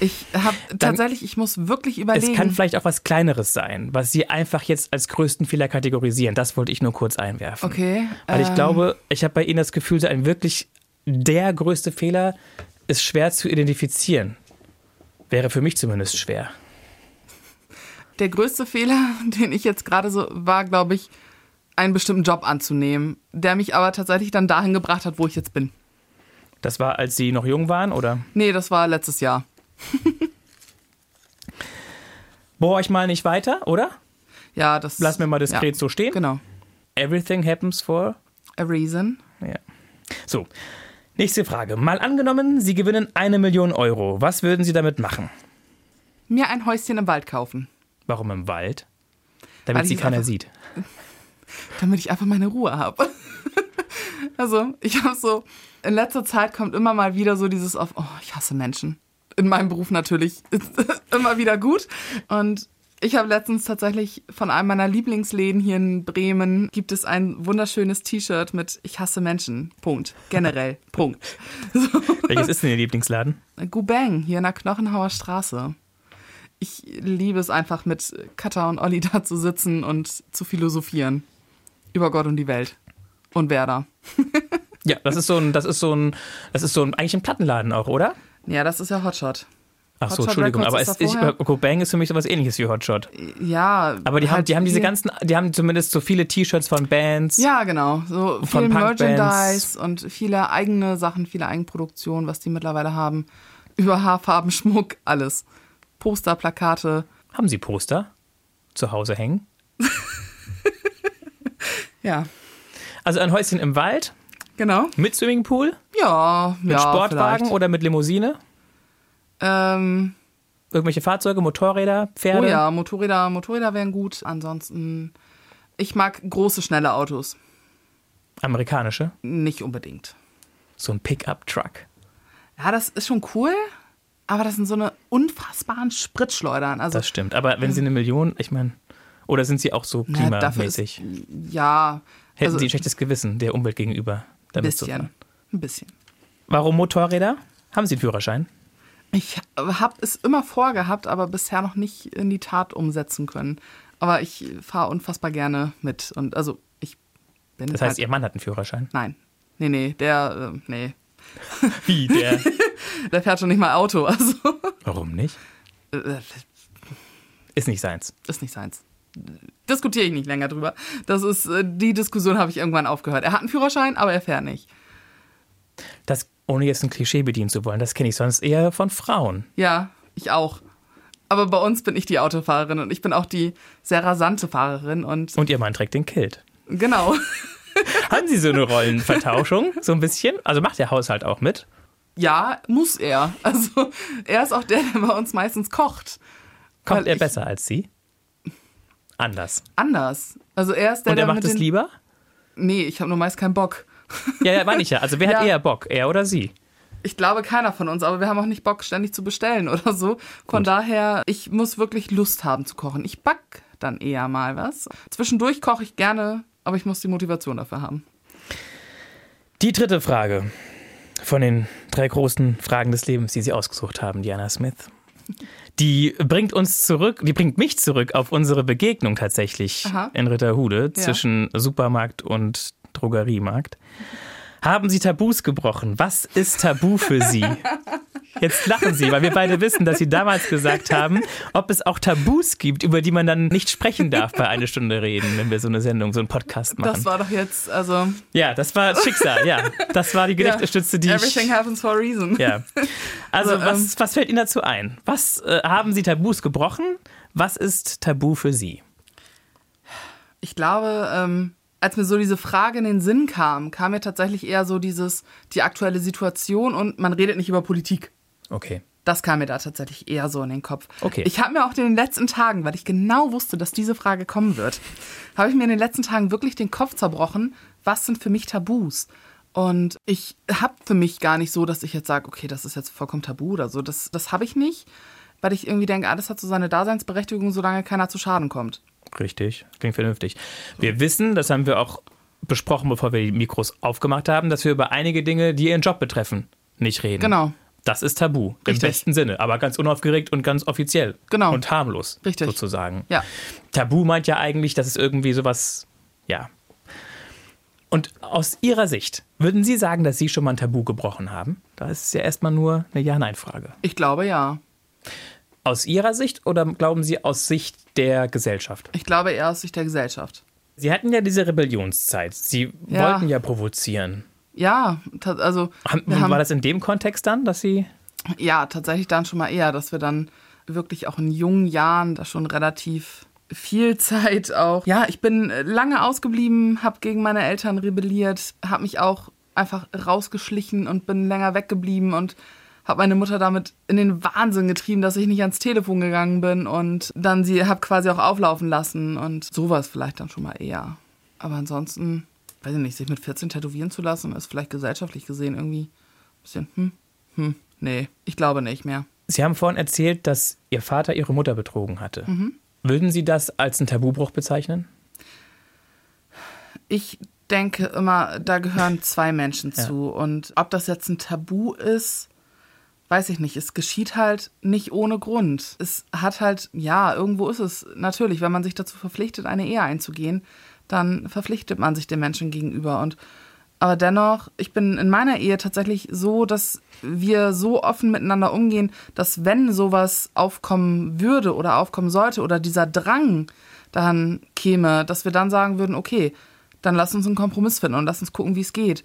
Ich habe tatsächlich, ich muss wirklich überlegen. Es kann vielleicht auch was Kleineres sein, was Sie einfach jetzt als größten Fehler kategorisieren. Das wollte ich nur kurz einwerfen. okay. Weil ich ähm, glaube, ich habe bei Ihnen das Gefühl, so ein wirklich der größte Fehler ist schwer zu identifizieren. Wäre für mich zumindest schwer. Der größte Fehler, den ich jetzt gerade so war, glaube ich, einen bestimmten Job anzunehmen, der mich aber tatsächlich dann dahin gebracht hat, wo ich jetzt bin. Das war, als Sie noch jung waren, oder? Nee, das war letztes Jahr. Bohr ich mal nicht weiter, oder? Ja, das. Lass mir mal diskret ja, so stehen. Genau. Everything happens for. A reason. Ja. So, nächste Frage. Mal angenommen, Sie gewinnen eine Million Euro. Was würden Sie damit machen? Mir ein Häuschen im Wald kaufen, Warum im Wald? Weil Damit ich Sie keiner sieht. damit ich einfach meine Ruhe habe. also, ich habe so, in letzter Zeit kommt immer mal wieder so dieses auf, oh, ich hasse Menschen. In meinem Beruf natürlich ist immer wieder gut. Und ich habe letztens tatsächlich von einem meiner Lieblingsläden hier in Bremen gibt es ein wunderschönes T-Shirt mit Ich hasse Menschen. Punkt. Generell. Punkt. Welches ist denn Ihr Lieblingsladen? Gubang hier in der Knochenhauer Straße. Ich liebe es einfach mit Katha und Olli da zu sitzen und zu philosophieren. Über Gott und die Welt. Und Werder. Ja, das ist so ein, das ist so ein, das ist so ein, eigentlich ein Plattenladen auch, oder? Ja, das ist ja Hotshot. Ach so, Hotshot Entschuldigung, Records aber ist ich, vorher. Gobang ist für mich sowas ähnliches wie Hotshot. Ja. Aber die haben, halt die haben diese ganzen, die haben zumindest so viele T-Shirts von Bands. Ja, genau. So Von viel. Merchandise und viele eigene Sachen, viele Eigenproduktionen, was die mittlerweile haben. Über Haarfarben, Schmuck, alles. Poster, Plakate. Haben Sie Poster zu Hause hängen? Ja, Also ein Häuschen im Wald genau. mit Swimmingpool, Ja, mit ja, Sportwagen vielleicht. oder mit Limousine? Ähm, Irgendwelche Fahrzeuge, Motorräder, oh Pferde? ja, Motorräder, Motorräder wären gut. Ansonsten, ich mag große, schnelle Autos. Amerikanische? Nicht unbedingt. So ein Pickup-Truck. Ja, das ist schon cool, aber das sind so eine unfassbaren Spritschleudern. Also, Das stimmt. Aber wenn Sie eine Million, ich meine, oder sind Sie auch so na, dafür ist, klimamäßig? ja, Hätten also Sie ein schlechtes Gewissen der Umwelt gegenüber? ein bisschen. Ein bisschen. Warum Motorräder? Haben Sie einen Führerschein? Ich habe es immer vorgehabt, aber bisher noch nicht in die Tat umsetzen können. Aber ich fahre unfassbar gerne mit. Und also ich bin. Das heißt, Ihr Mann hat einen Führerschein. Nein. Nee, nee, der, äh, nee. Wie? Der? Der fährt schon nicht mal Auto. Also, Warum nicht? äh, Ist nicht seins. ist nicht seins. Diskutiere ich nicht länger drüber. Das ist, äh, die Diskussion habe ich irgendwann aufgehört. Er hat einen Führerschein, aber er fährt nicht. Das, ohne jetzt ein Klischee bedienen zu wollen, das kenne ich sonst eher von Frauen. Ja, ich auch. Aber bei uns bin ich die Autofahrerin und ich bin auch die sehr rasante Fahrerin und Und Ihr Mann trägt den Kilt. genau. Haben Sie so eine Rollenvertauschung? So ein bisschen? Also macht der Haushalt auch mit? Ja, muss er. Also er ist auch der, der bei uns meistens kocht. Kommt Weil er ich- besser als Sie? Anders. Anders. Also er ist der, Und er der macht es lieber? Nee, ich habe nur meist keinen Bock. Ja, ja, meine ich ja. Also wer hat Ja. eher Bock? Er oder Sie? Ich glaube keiner von uns, aber wir haben auch nicht Bock, ständig zu bestellen oder so. Von daher, ich muss wirklich Lust haben zu kochen. Ich back dann eher mal was. Zwischendurch koche ich gerne, aber ich muss die Motivation dafür haben. Die dritte Frage von den drei großen Fragen des Lebens, die Sie ausgesucht haben, Diana Smith. Die bringt uns zurück, die bringt mich zurück auf unsere Begegnung tatsächlich Aha. in Ritterhude Ja. zwischen Supermarkt und Drogeriemarkt. Haben Sie Tabus gebrochen? Was ist Tabu für Sie? Jetzt lachen Sie, weil wir beide wissen, dass Sie damals gesagt haben, ob es auch Tabus gibt, über die man dann nicht sprechen darf bei eine Stunde reden, wenn wir so eine Sendung, so einen Podcast machen. Das war doch jetzt, also. Ja, das war Schicksal, ja. Das war die Gedichtestütze, die Everything ich... happens for a reason. Ja. Also, Also, was, was fällt Ihnen dazu ein? Was äh, haben Sie Tabus gebrochen? Was ist Tabu für Sie? Ich glaube, ähm, als mir so diese Frage in den Sinn kam, kam mir tatsächlich eher so dieses, die aktuelle Situation und man redet nicht über Politik. Okay. Das kam mir da tatsächlich eher so in den Kopf. Okay. Ich habe mir auch in den letzten Tagen, weil ich genau wusste, dass diese Frage kommen wird, habe ich mir in den letzten Tagen wirklich den Kopf zerbrochen, was sind für mich Tabus? Und ich habe für mich gar nicht so, dass ich jetzt sage, okay, das ist jetzt vollkommen tabu oder so. Das, das habe ich nicht, weil ich irgendwie denke, alles hat so seine Daseinsberechtigung, solange keiner zu Schaden kommt. Richtig. Klingt vernünftig. Wir wissen, das haben wir auch besprochen, bevor wir die Mikros aufgemacht haben, dass wir über einige Dinge, die Ihren Job betreffen, nicht reden. Genau. Das ist Tabu. Im Richtig. besten Sinne, aber ganz unaufgeregt und ganz offiziell. Genau. Und harmlos. Richtig. Sozusagen. Ja. Tabu meint ja eigentlich, dass es irgendwie sowas, ja. Und aus Ihrer Sicht, würden Sie sagen, dass Sie schon mal ein Tabu gebrochen haben? Da ist es ja erstmal nur eine Ja-Nein-Frage. Ich glaube ja. Aus Ihrer Sicht oder glauben Sie aus Sicht der Gesellschaft? Ich glaube eher aus Sicht der Gesellschaft. Sie hatten ja diese Rebellionszeit. Sie Ja. wollten ja provozieren. Ja, also haben, war das in dem Kontext dann, dass Sie. ja tatsächlich dann schon mal eher, dass wir dann wirklich auch in jungen Jahren da schon relativ viel Zeit auch. Ja, ich bin lange ausgeblieben, habe gegen meine Eltern rebelliert, habe mich auch einfach rausgeschlichen und bin länger weggeblieben und habe meine Mutter damit in den Wahnsinn getrieben, dass ich nicht ans Telefon gegangen bin und dann sie habe quasi auch auflaufen lassen und sowas vielleicht dann schon mal eher. Aber ansonsten, weiß ich nicht, sich mit 14 tätowieren zu lassen, ist vielleicht gesellschaftlich gesehen irgendwie ein bisschen, hm, hm, nee, ich glaube nicht mehr. Sie haben vorhin erzählt, dass Ihr Vater Ihre Mutter betrogen hatte. Mhm. Würden Sie das als einen Tabubruch bezeichnen? Ich denke immer, da gehören zwei Menschen zu. Und ob das jetzt ein Tabu ist, weiß ich nicht. Es geschieht halt nicht ohne Grund. Es hat halt, ja, irgendwo ist es natürlich, wenn man sich dazu verpflichtet, eine Ehe einzugehen, dann verpflichtet man sich dem Menschen gegenüber. Und aber dennoch, ich bin in meiner Ehe tatsächlich so, dass wir so offen miteinander umgehen, dass wenn sowas aufkommen würde oder aufkommen sollte oder dieser Drang dann käme, dass wir dann sagen würden, okay, dann lass uns einen Kompromiss finden und lass uns gucken, wie es geht.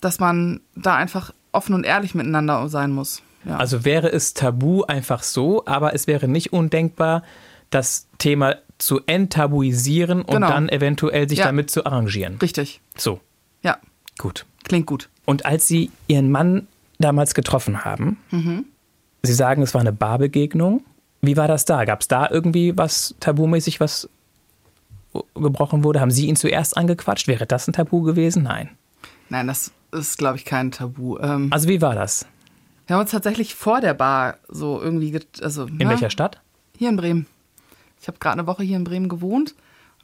Dass man da einfach offen und ehrlich miteinander sein muss. Ja. Also wäre es tabu einfach so, aber es wäre nicht undenkbar, das Thema zu enttabuisieren und Genau. dann eventuell sich Ja. damit zu arrangieren. Richtig. So, Ja, gut. klingt gut. Und als Sie Ihren Mann damals getroffen haben, Sie sagen, es war eine Barbegegnung. Wie war das da? Gab es da irgendwie was tabumäßig, was gebrochen wurde? Haben Sie ihn zuerst angequatscht? Wäre das ein Tabu gewesen? Nein. Nein, das ist, glaube ich, kein Tabu. Ähm, Also wie war das? Wir haben uns tatsächlich vor der Bar so irgendwie, also In ne, welcher Stadt? Hier in Bremen. Ich habe gerade eine Woche hier in Bremen gewohnt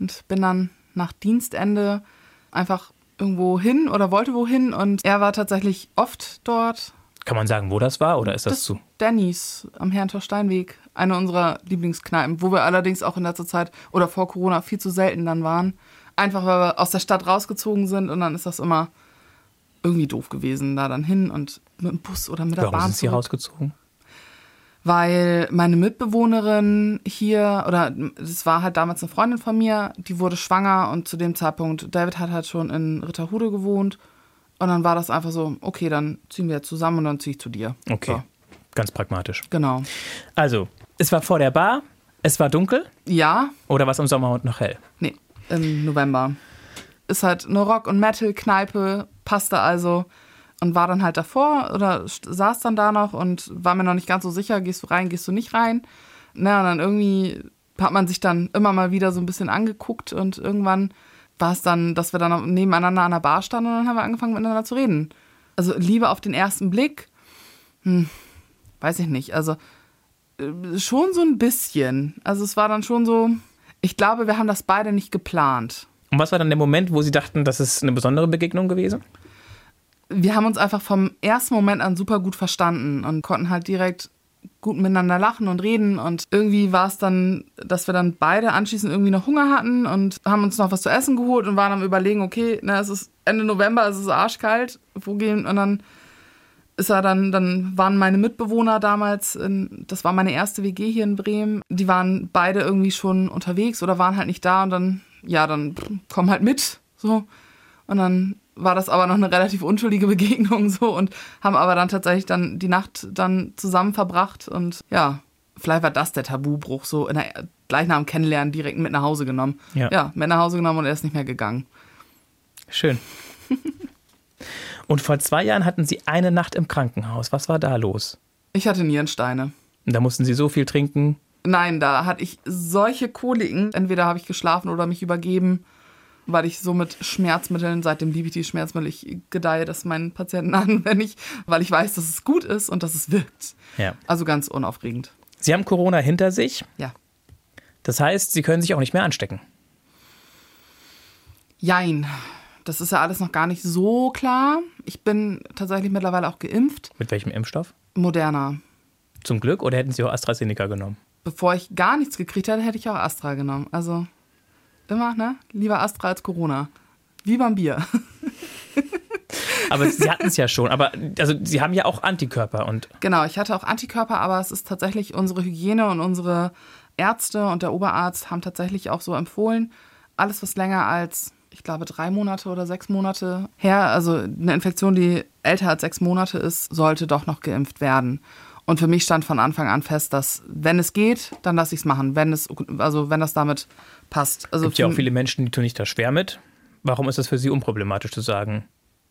und bin dann nach Dienstende einfach irgendwo hin oder wollte wohin und er war tatsächlich oft dort. Kann man sagen, wo das war oder ist das, Das zu? Denny's am Herrentor Steinweg, eine unserer Lieblingskneipen, wo wir allerdings auch in letzter Zeit oder vor Corona viel zu selten dann waren. Einfach weil wir aus der Stadt rausgezogen sind und dann ist das immer irgendwie doof gewesen, da dann hin und mit dem Bus oder mit der Warum Bahn sind Sie zurück. rausgezogen? weil meine Mitbewohnerin hier, oder das war halt damals eine Freundin von mir, die wurde schwanger und zu dem Zeitpunkt, David hat halt schon in Ritterhude gewohnt und dann war das einfach so, okay, dann ziehen wir zusammen und dann ziehe ich zu dir. Okay, So, ganz pragmatisch. genau. Also, es war vor der Bar, es war dunkel Ja, oder war es im Sommer noch hell? nee, im November. Ist halt eine Rock- und Metal-Kneipe, passte also und war dann halt davor oder saß dann da noch und war mir noch nicht ganz so sicher, gehst du rein, gehst du nicht rein. Na, und dann irgendwie hat man sich dann immer mal wieder so ein bisschen angeguckt und irgendwann war es dann, dass wir dann nebeneinander an der Bar standen und dann haben wir angefangen miteinander zu reden. Also Liebe auf den ersten Blick, hm, weiß ich nicht. Also äh, schon so ein bisschen. Also es war dann schon so, ich glaube, wir haben das beide nicht geplant. Und was war dann der Moment, wo Sie dachten, das ist eine besondere Begegnung gewesen? Wir haben uns einfach vom ersten Moment an super gut verstanden und konnten halt direkt gut miteinander lachen und reden. Und irgendwie war es dann, dass wir dann beide anschließend irgendwie noch Hunger hatten und haben uns noch was zu essen geholt und waren am überlegen, okay, na, es ist Ende November, es ist arschkalt, wo gehen? Und dann ist er dann, dann waren meine Mitbewohner damals, in, das war meine erste WG hier in Bremen, die waren beide irgendwie schon unterwegs oder waren halt nicht da und dann, ja, dann komm halt mit, so. Und dann war das aber noch eine relativ unschuldige Begegnung so und haben aber dann tatsächlich dann die Nacht dann zusammen verbracht und ja, vielleicht war das der Tabubruch, so in der gleich nach dem Kennenlernen direkt mit nach Hause genommen. Ja. ja mit nach Hause genommen und er ist nicht mehr gegangen. Schön. Und vor zwei Jahren hatten Sie eine Nacht im Krankenhaus. Was war da los? Ich hatte Nierensteine. Und da mussten Sie so viel trinken. Nein, da hatte ich solche Koliken. Entweder habe ich geschlafen oder mich übergeben, weil ich so mit Schmerzmitteln, seitdem liebe ich die Schmerzmittel, ich gedeihe das meinen Patienten an, wenn ich, weil ich weiß, dass es gut ist und dass es wirkt. Ja. Also ganz unaufregend. Sie haben Corona hinter sich. Ja. Das heißt, Sie können sich auch nicht mehr anstecken. Jein. Das ist ja alles noch gar nicht so klar. Ich bin tatsächlich mittlerweile auch geimpft. Mit welchem Impfstoff? Moderna. Zum Glück oder hätten Sie auch AstraZeneca genommen? Bevor ich gar nichts gekriegt hätte, hätte ich auch Astra genommen. Also immer, ne? Lieber Astra als Corona. Wie beim Bier. Aber Sie hatten es ja schon. Aber also Sie haben ja auch Antikörper und Genau, ich hatte auch Antikörper, aber es ist tatsächlich unsere Hygiene und unsere Ärzte und der Oberarzt haben tatsächlich auch so empfohlen, alles was länger als, ich glaube, drei Monate oder sechs Monate her, also eine Infektion, die älter als sechs Monate ist, sollte doch noch geimpft werden. Und für mich stand von Anfang an fest, dass wenn es geht, dann lasse ich es machen, wenn es, also wenn das damit passt. Also es gibt ja auch viele Menschen, die tun sich da schwer mit. Warum ist es für Sie unproblematisch zu sagen,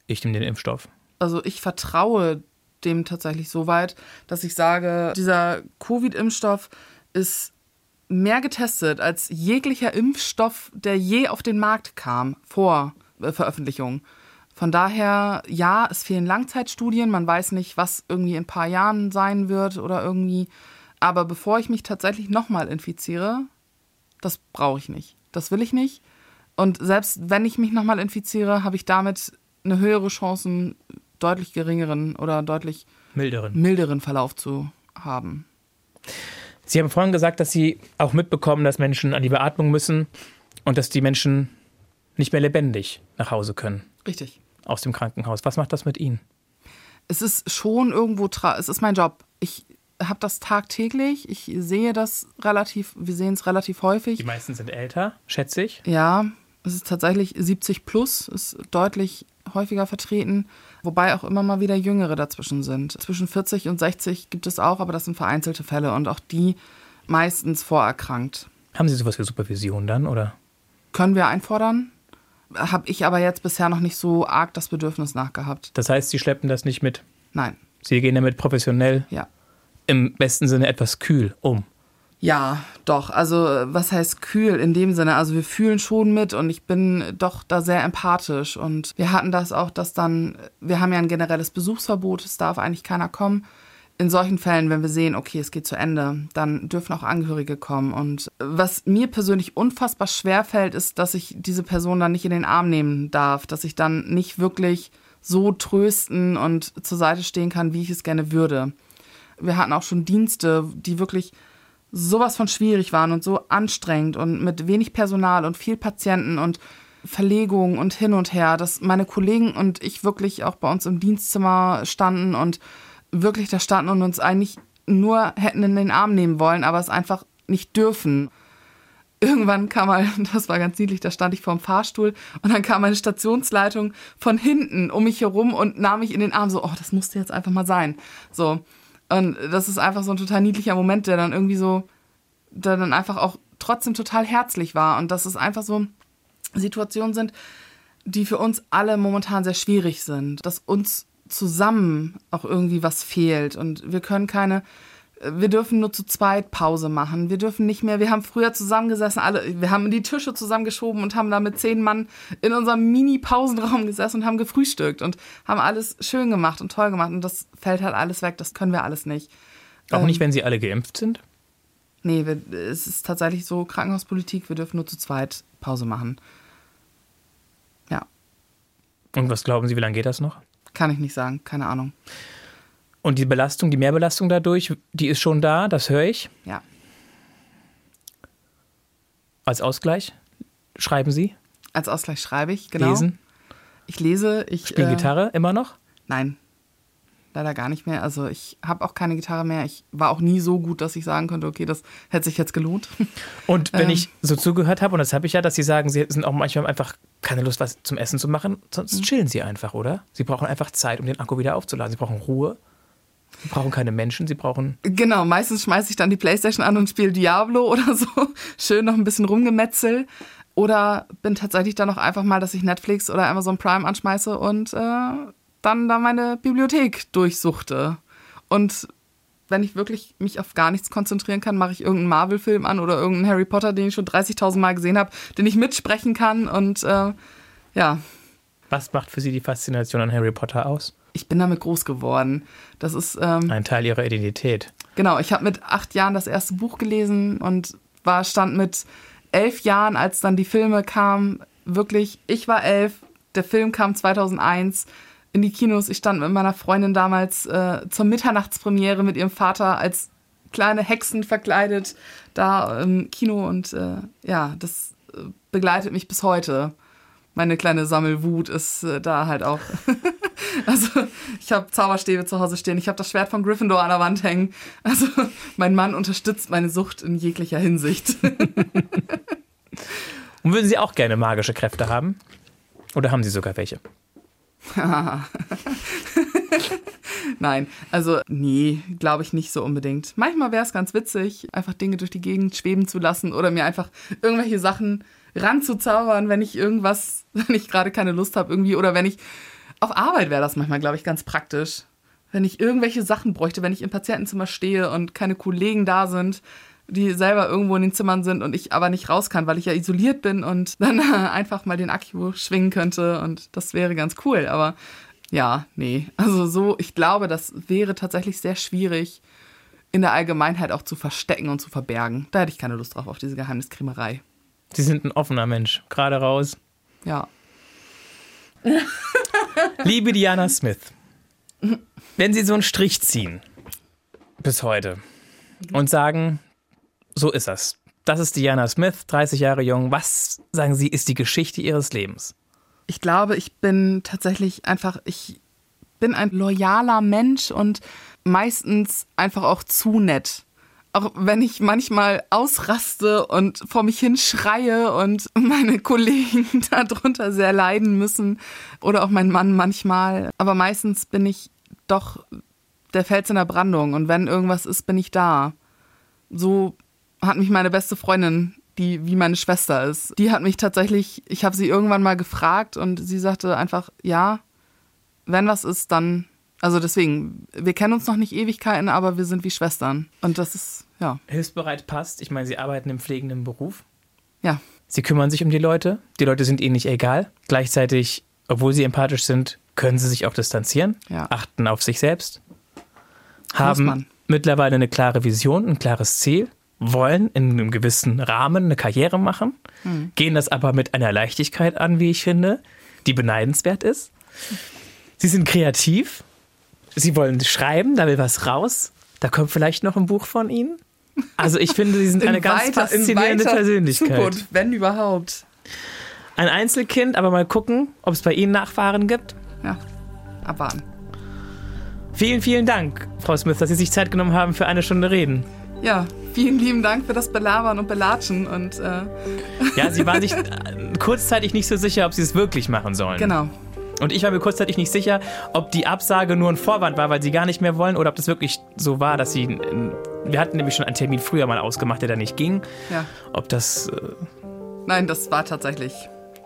ich nehme den Impfstoff? also ich vertraue dem tatsächlich so weit, dass ich sage, dieser Covid-Impfstoff ist mehr getestet als jeglicher Impfstoff, der je auf den Markt kam vor äh, Veröffentlichung. Von daher, ja, es fehlen Langzeitstudien. Man weiß nicht, was irgendwie in ein paar Jahren sein wird oder irgendwie. Aber bevor ich mich tatsächlich nochmal infiziere, das brauche ich nicht. Das will ich nicht. Und selbst wenn ich mich nochmal infiziere, habe ich damit eine höhere Chance, deutlich geringeren oder deutlich Milderen. milderen Verlauf zu haben. Sie haben vorhin gesagt, dass Sie auch mitbekommen, dass Menschen an die Beatmung müssen und dass die Menschen nicht mehr lebendig nach Hause können Richtig. Aus dem Krankenhaus. Was macht das mit Ihnen? Es ist schon irgendwo, tra es ist mein Job. Ich habe das tagtäglich. Ich sehe das relativ, wir sehen es relativ häufig. Die meisten sind älter, schätze ich. Ja, es ist tatsächlich 70 plus, ist deutlich häufiger vertreten, wobei auch immer mal wieder Jüngere dazwischen sind. Zwischen 40 und 60 gibt es auch, aber das sind vereinzelte Fälle und auch die meistens vorerkrankt. Haben Sie sowas wie Supervision dann, oder? Können wir einfordern? Habe ich aber jetzt bisher noch nicht so arg das Bedürfnis nachgehabt. Das heißt, Sie schleppen das nicht mit. Nein, Sie gehen damit professionell, ja. im besten Sinne etwas kühl um. Ja, doch. Also, was heißt kühl in dem Sinne? Also, wir fühlen schon mit und ich bin doch da sehr empathisch. Und wir hatten das auch, dass dann, wir haben ja ein generelles Besuchsverbot, es darf eigentlich keiner kommen. In solchen Fällen, wenn wir sehen, okay, es geht zu Ende, dann dürfen auch Angehörige kommen. Und was mir persönlich unfassbar schwer fällt, ist, dass ich diese Person dann nicht in den Arm nehmen darf, dass ich dann nicht wirklich so trösten und zur Seite stehen kann, wie ich es gerne würde. Wir hatten auch schon Dienste, die wirklich sowas von schwierig waren und so anstrengend und mit wenig Personal und viel Patienten und Verlegung und hin und her, dass meine Kollegen und ich wirklich auch bei uns im Dienstzimmer standen und wirklich da standen und uns eigentlich nur hätten in den Arm nehmen wollen, aber es einfach nicht dürfen. Irgendwann kam mal, das war ganz niedlich, da stand ich vor dem Fahrstuhl und dann kam meine Stationsleitung von hinten um mich herum und nahm mich in den Arm, so, oh, das musste jetzt einfach mal sein. So. Und das ist einfach so ein total niedlicher Moment, der dann irgendwie so, der dann einfach auch trotzdem total herzlich war. Und dass es einfach so Situationen sind, die für uns alle momentan sehr schwierig sind. Dass uns zusammen auch irgendwie was fehlt. Und wir können keine, wir dürfen nur zu zweit Pause machen. Wir dürfen nicht mehr, wir haben früher zusammengesessen, alle, wir haben die Tische zusammengeschoben und haben da mit zehn Mann in unserem Mini-Pausenraum gesessen und haben gefrühstückt und haben alles schön gemacht und toll gemacht. Und das fällt halt alles weg, das können wir alles nicht. Auch Ähm, nicht, wenn Sie alle geimpft sind? Nee, wir, es ist tatsächlich so Krankenhauspolitik, wir dürfen nur zu zweit Pause machen. Ja, Und was glauben Sie, wie lange geht das noch? Kann ich nicht sagen, keine Ahnung. Und die Belastung, die Mehrbelastung dadurch, die ist schon da, das höre ich. Ja. Als Ausgleich schreiben Sie, Als Ausgleich schreibe ich, genau. lesen, Ich lese, ich. spielen äh, Gitarre immer noch. Nein, leider gar nicht mehr. Also ich habe auch keine Gitarre mehr. Ich war auch nie so gut, dass ich sagen konnte, okay, das hätte sich jetzt gelohnt. Und wenn Ähm. ich so zugehört habe, und das habe ich ja, dass Sie sagen, Sie sind auch manchmal einfach keine Lust, was zum Essen zu machen, sonst Mhm. chillen Sie einfach, oder? Sie brauchen einfach Zeit, um den Akku wieder aufzuladen. Sie brauchen Ruhe. Sie brauchen keine Menschen, Sie brauchen. genau, meistens schmeiße ich dann die Playstation an und spiele Diablo oder so. Schön noch ein bisschen rumgemetzel. Oder bin tatsächlich dann auch einfach mal, dass ich Netflix oder Amazon Prime anschmeiße und äh, dann da meine Bibliothek durchsuchte. Und wenn ich wirklich mich auf gar nichts konzentrieren kann, mache ich irgendeinen Marvel-Film an oder irgendeinen Harry Potter, den ich schon 30.000 Mal gesehen habe, den ich mitsprechen kann. Und äh, ja, Was macht für Sie die Faszination an Harry Potter aus? ich bin damit groß geworden. Das ist ähm, Ein Teil Ihrer Identität. Genau, ich habe mit acht Jahren das erste Buch gelesen und war stand mit elf Jahren, als dann die Filme kamen, wirklich, ich war elf, der Film kam 2001 in die Kinos. Ich stand mit meiner Freundin damals äh, zur Mitternachtspremiere mit ihrem Vater als kleine Hexen verkleidet da im Kino und äh, ja, das äh, begleitet mich bis heute. Meine kleine Sammelwut ist äh, da halt auch. also ich habe Zauberstäbe zu Hause stehen, ich habe das Schwert von Gryffindor an der Wand hängen. Also mein Mann unterstützt meine Sucht in jeglicher Hinsicht. Und würden Sie auch gerne magische Kräfte haben? Oder haben Sie sogar welche? Nein, also nee, glaube ich nicht so unbedingt. Manchmal wäre es ganz witzig, einfach Dinge durch die Gegend schweben zu lassen oder mir einfach irgendwelche Sachen ranzuzaubern, wenn ich irgendwas, wenn ich gerade keine Lust habe irgendwie oder wenn ich auf Arbeit wäre das manchmal, glaube ich, ganz praktisch. Wenn ich irgendwelche Sachen bräuchte, wenn ich im Patientenzimmer stehe und keine Kollegen da sind, die selber irgendwo in den Zimmern sind und ich aber nicht raus kann, weil ich ja isoliert bin und dann äh, einfach mal den Akku schwingen könnte und das wäre ganz cool. Aber ja, nee. Also so, ich glaube, das wäre tatsächlich sehr schwierig in der Allgemeinheit auch zu verstecken und zu verbergen. Da hätte ich keine Lust drauf, auf diese Geheimniskrämerei. Sie sind ein offener Mensch. Gerade raus. Ja. Liebe Diana Smith, wenn Sie so einen Strich ziehen bis heute und sagen, so ist das. Das ist Diana Smith, 30 Jahre jung. Was, sagen Sie, ist die Geschichte Ihres Lebens? Ich glaube, ich bin tatsächlich einfach, ich bin ein loyaler Mensch und meistens einfach auch zu nett. auch wenn ich manchmal ausraste und vor mich hin schreie und meine Kollegen darunter sehr leiden müssen oder auch mein Mann manchmal. Aber meistens bin ich doch der Fels in der Brandung und wenn irgendwas ist, bin ich da. So hat mich meine beste Freundin, die wie meine Schwester ist, die hat mich tatsächlich, ich habe sie irgendwann mal gefragt und sie sagte einfach, ja, wenn was ist, dann also deswegen, wir kennen uns noch nicht Ewigkeiten, aber wir sind wie Schwestern. Und das ist, ja. Hilfsbereit passt. Ich meine, Sie arbeiten im pflegenden Beruf. Ja. Sie kümmern sich um die Leute. Die Leute sind Ihnen nicht egal. Gleichzeitig, obwohl Sie empathisch sind, können Sie sich auch distanzieren, Ja. achten auf sich selbst, haben mittlerweile eine klare Vision, ein klares Ziel, wollen in einem gewissen Rahmen eine Karriere machen, Hm. gehen das aber mit einer Leichtigkeit an, wie ich finde, die beneidenswert ist. Sie sind kreativ, sie wollen schreiben, da will was raus, da kommt vielleicht noch ein Buch von Ihnen. Also ich finde, Sie sind eine In ganz weiter- in faszinierende Persönlichkeit. Zukunft, wenn überhaupt. Ein Einzelkind, aber mal gucken, ob es bei Ihnen Nachfahren gibt. Ja, abwarten. Vielen, vielen Dank, Frau Smith, dass Sie sich Zeit genommen haben für eine Stunde Reden. Ja, vielen lieben Dank für das Belabern und Belatschen und äh, Ja, Sie waren sich äh, kurzzeitig nicht so sicher, ob Sie es wirklich machen sollen. genau. Und ich war mir kurzzeitig nicht sicher, ob die Absage nur ein Vorwand war, weil Sie gar nicht mehr wollen, oder ob das wirklich so war, dass Sie. äh, Wir hatten nämlich schon einen Termin früher mal ausgemacht, der da nicht ging. Ja. Ob das. äh, Nein, das war tatsächlich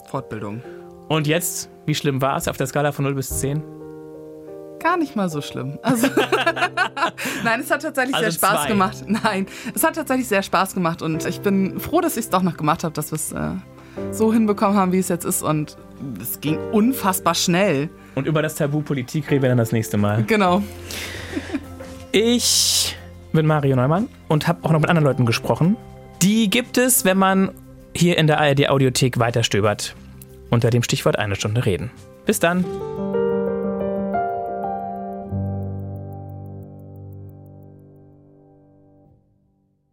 Fortbildung. Und jetzt, wie schlimm war es auf der Skala von 0 bis 10? Gar nicht mal so schlimm. Also, Nein, es hat tatsächlich Also sehr Spaß zwei. gemacht. Nein, es hat tatsächlich sehr Spaß gemacht und ich bin froh, dass ich es doch noch gemacht habe, dass wir es äh, so hinbekommen haben, wie es jetzt ist und es ging unfassbar schnell. Und über das Tabu Politik reden wir dann das nächste Mal. Genau. Ich bin Mario Neumann und habe auch noch mit anderen Leuten gesprochen. Die gibt es, wenn man hier in der ARD Audiothek weiterstöbert. Unter dem Stichwort eine Stunde reden. Bis dann.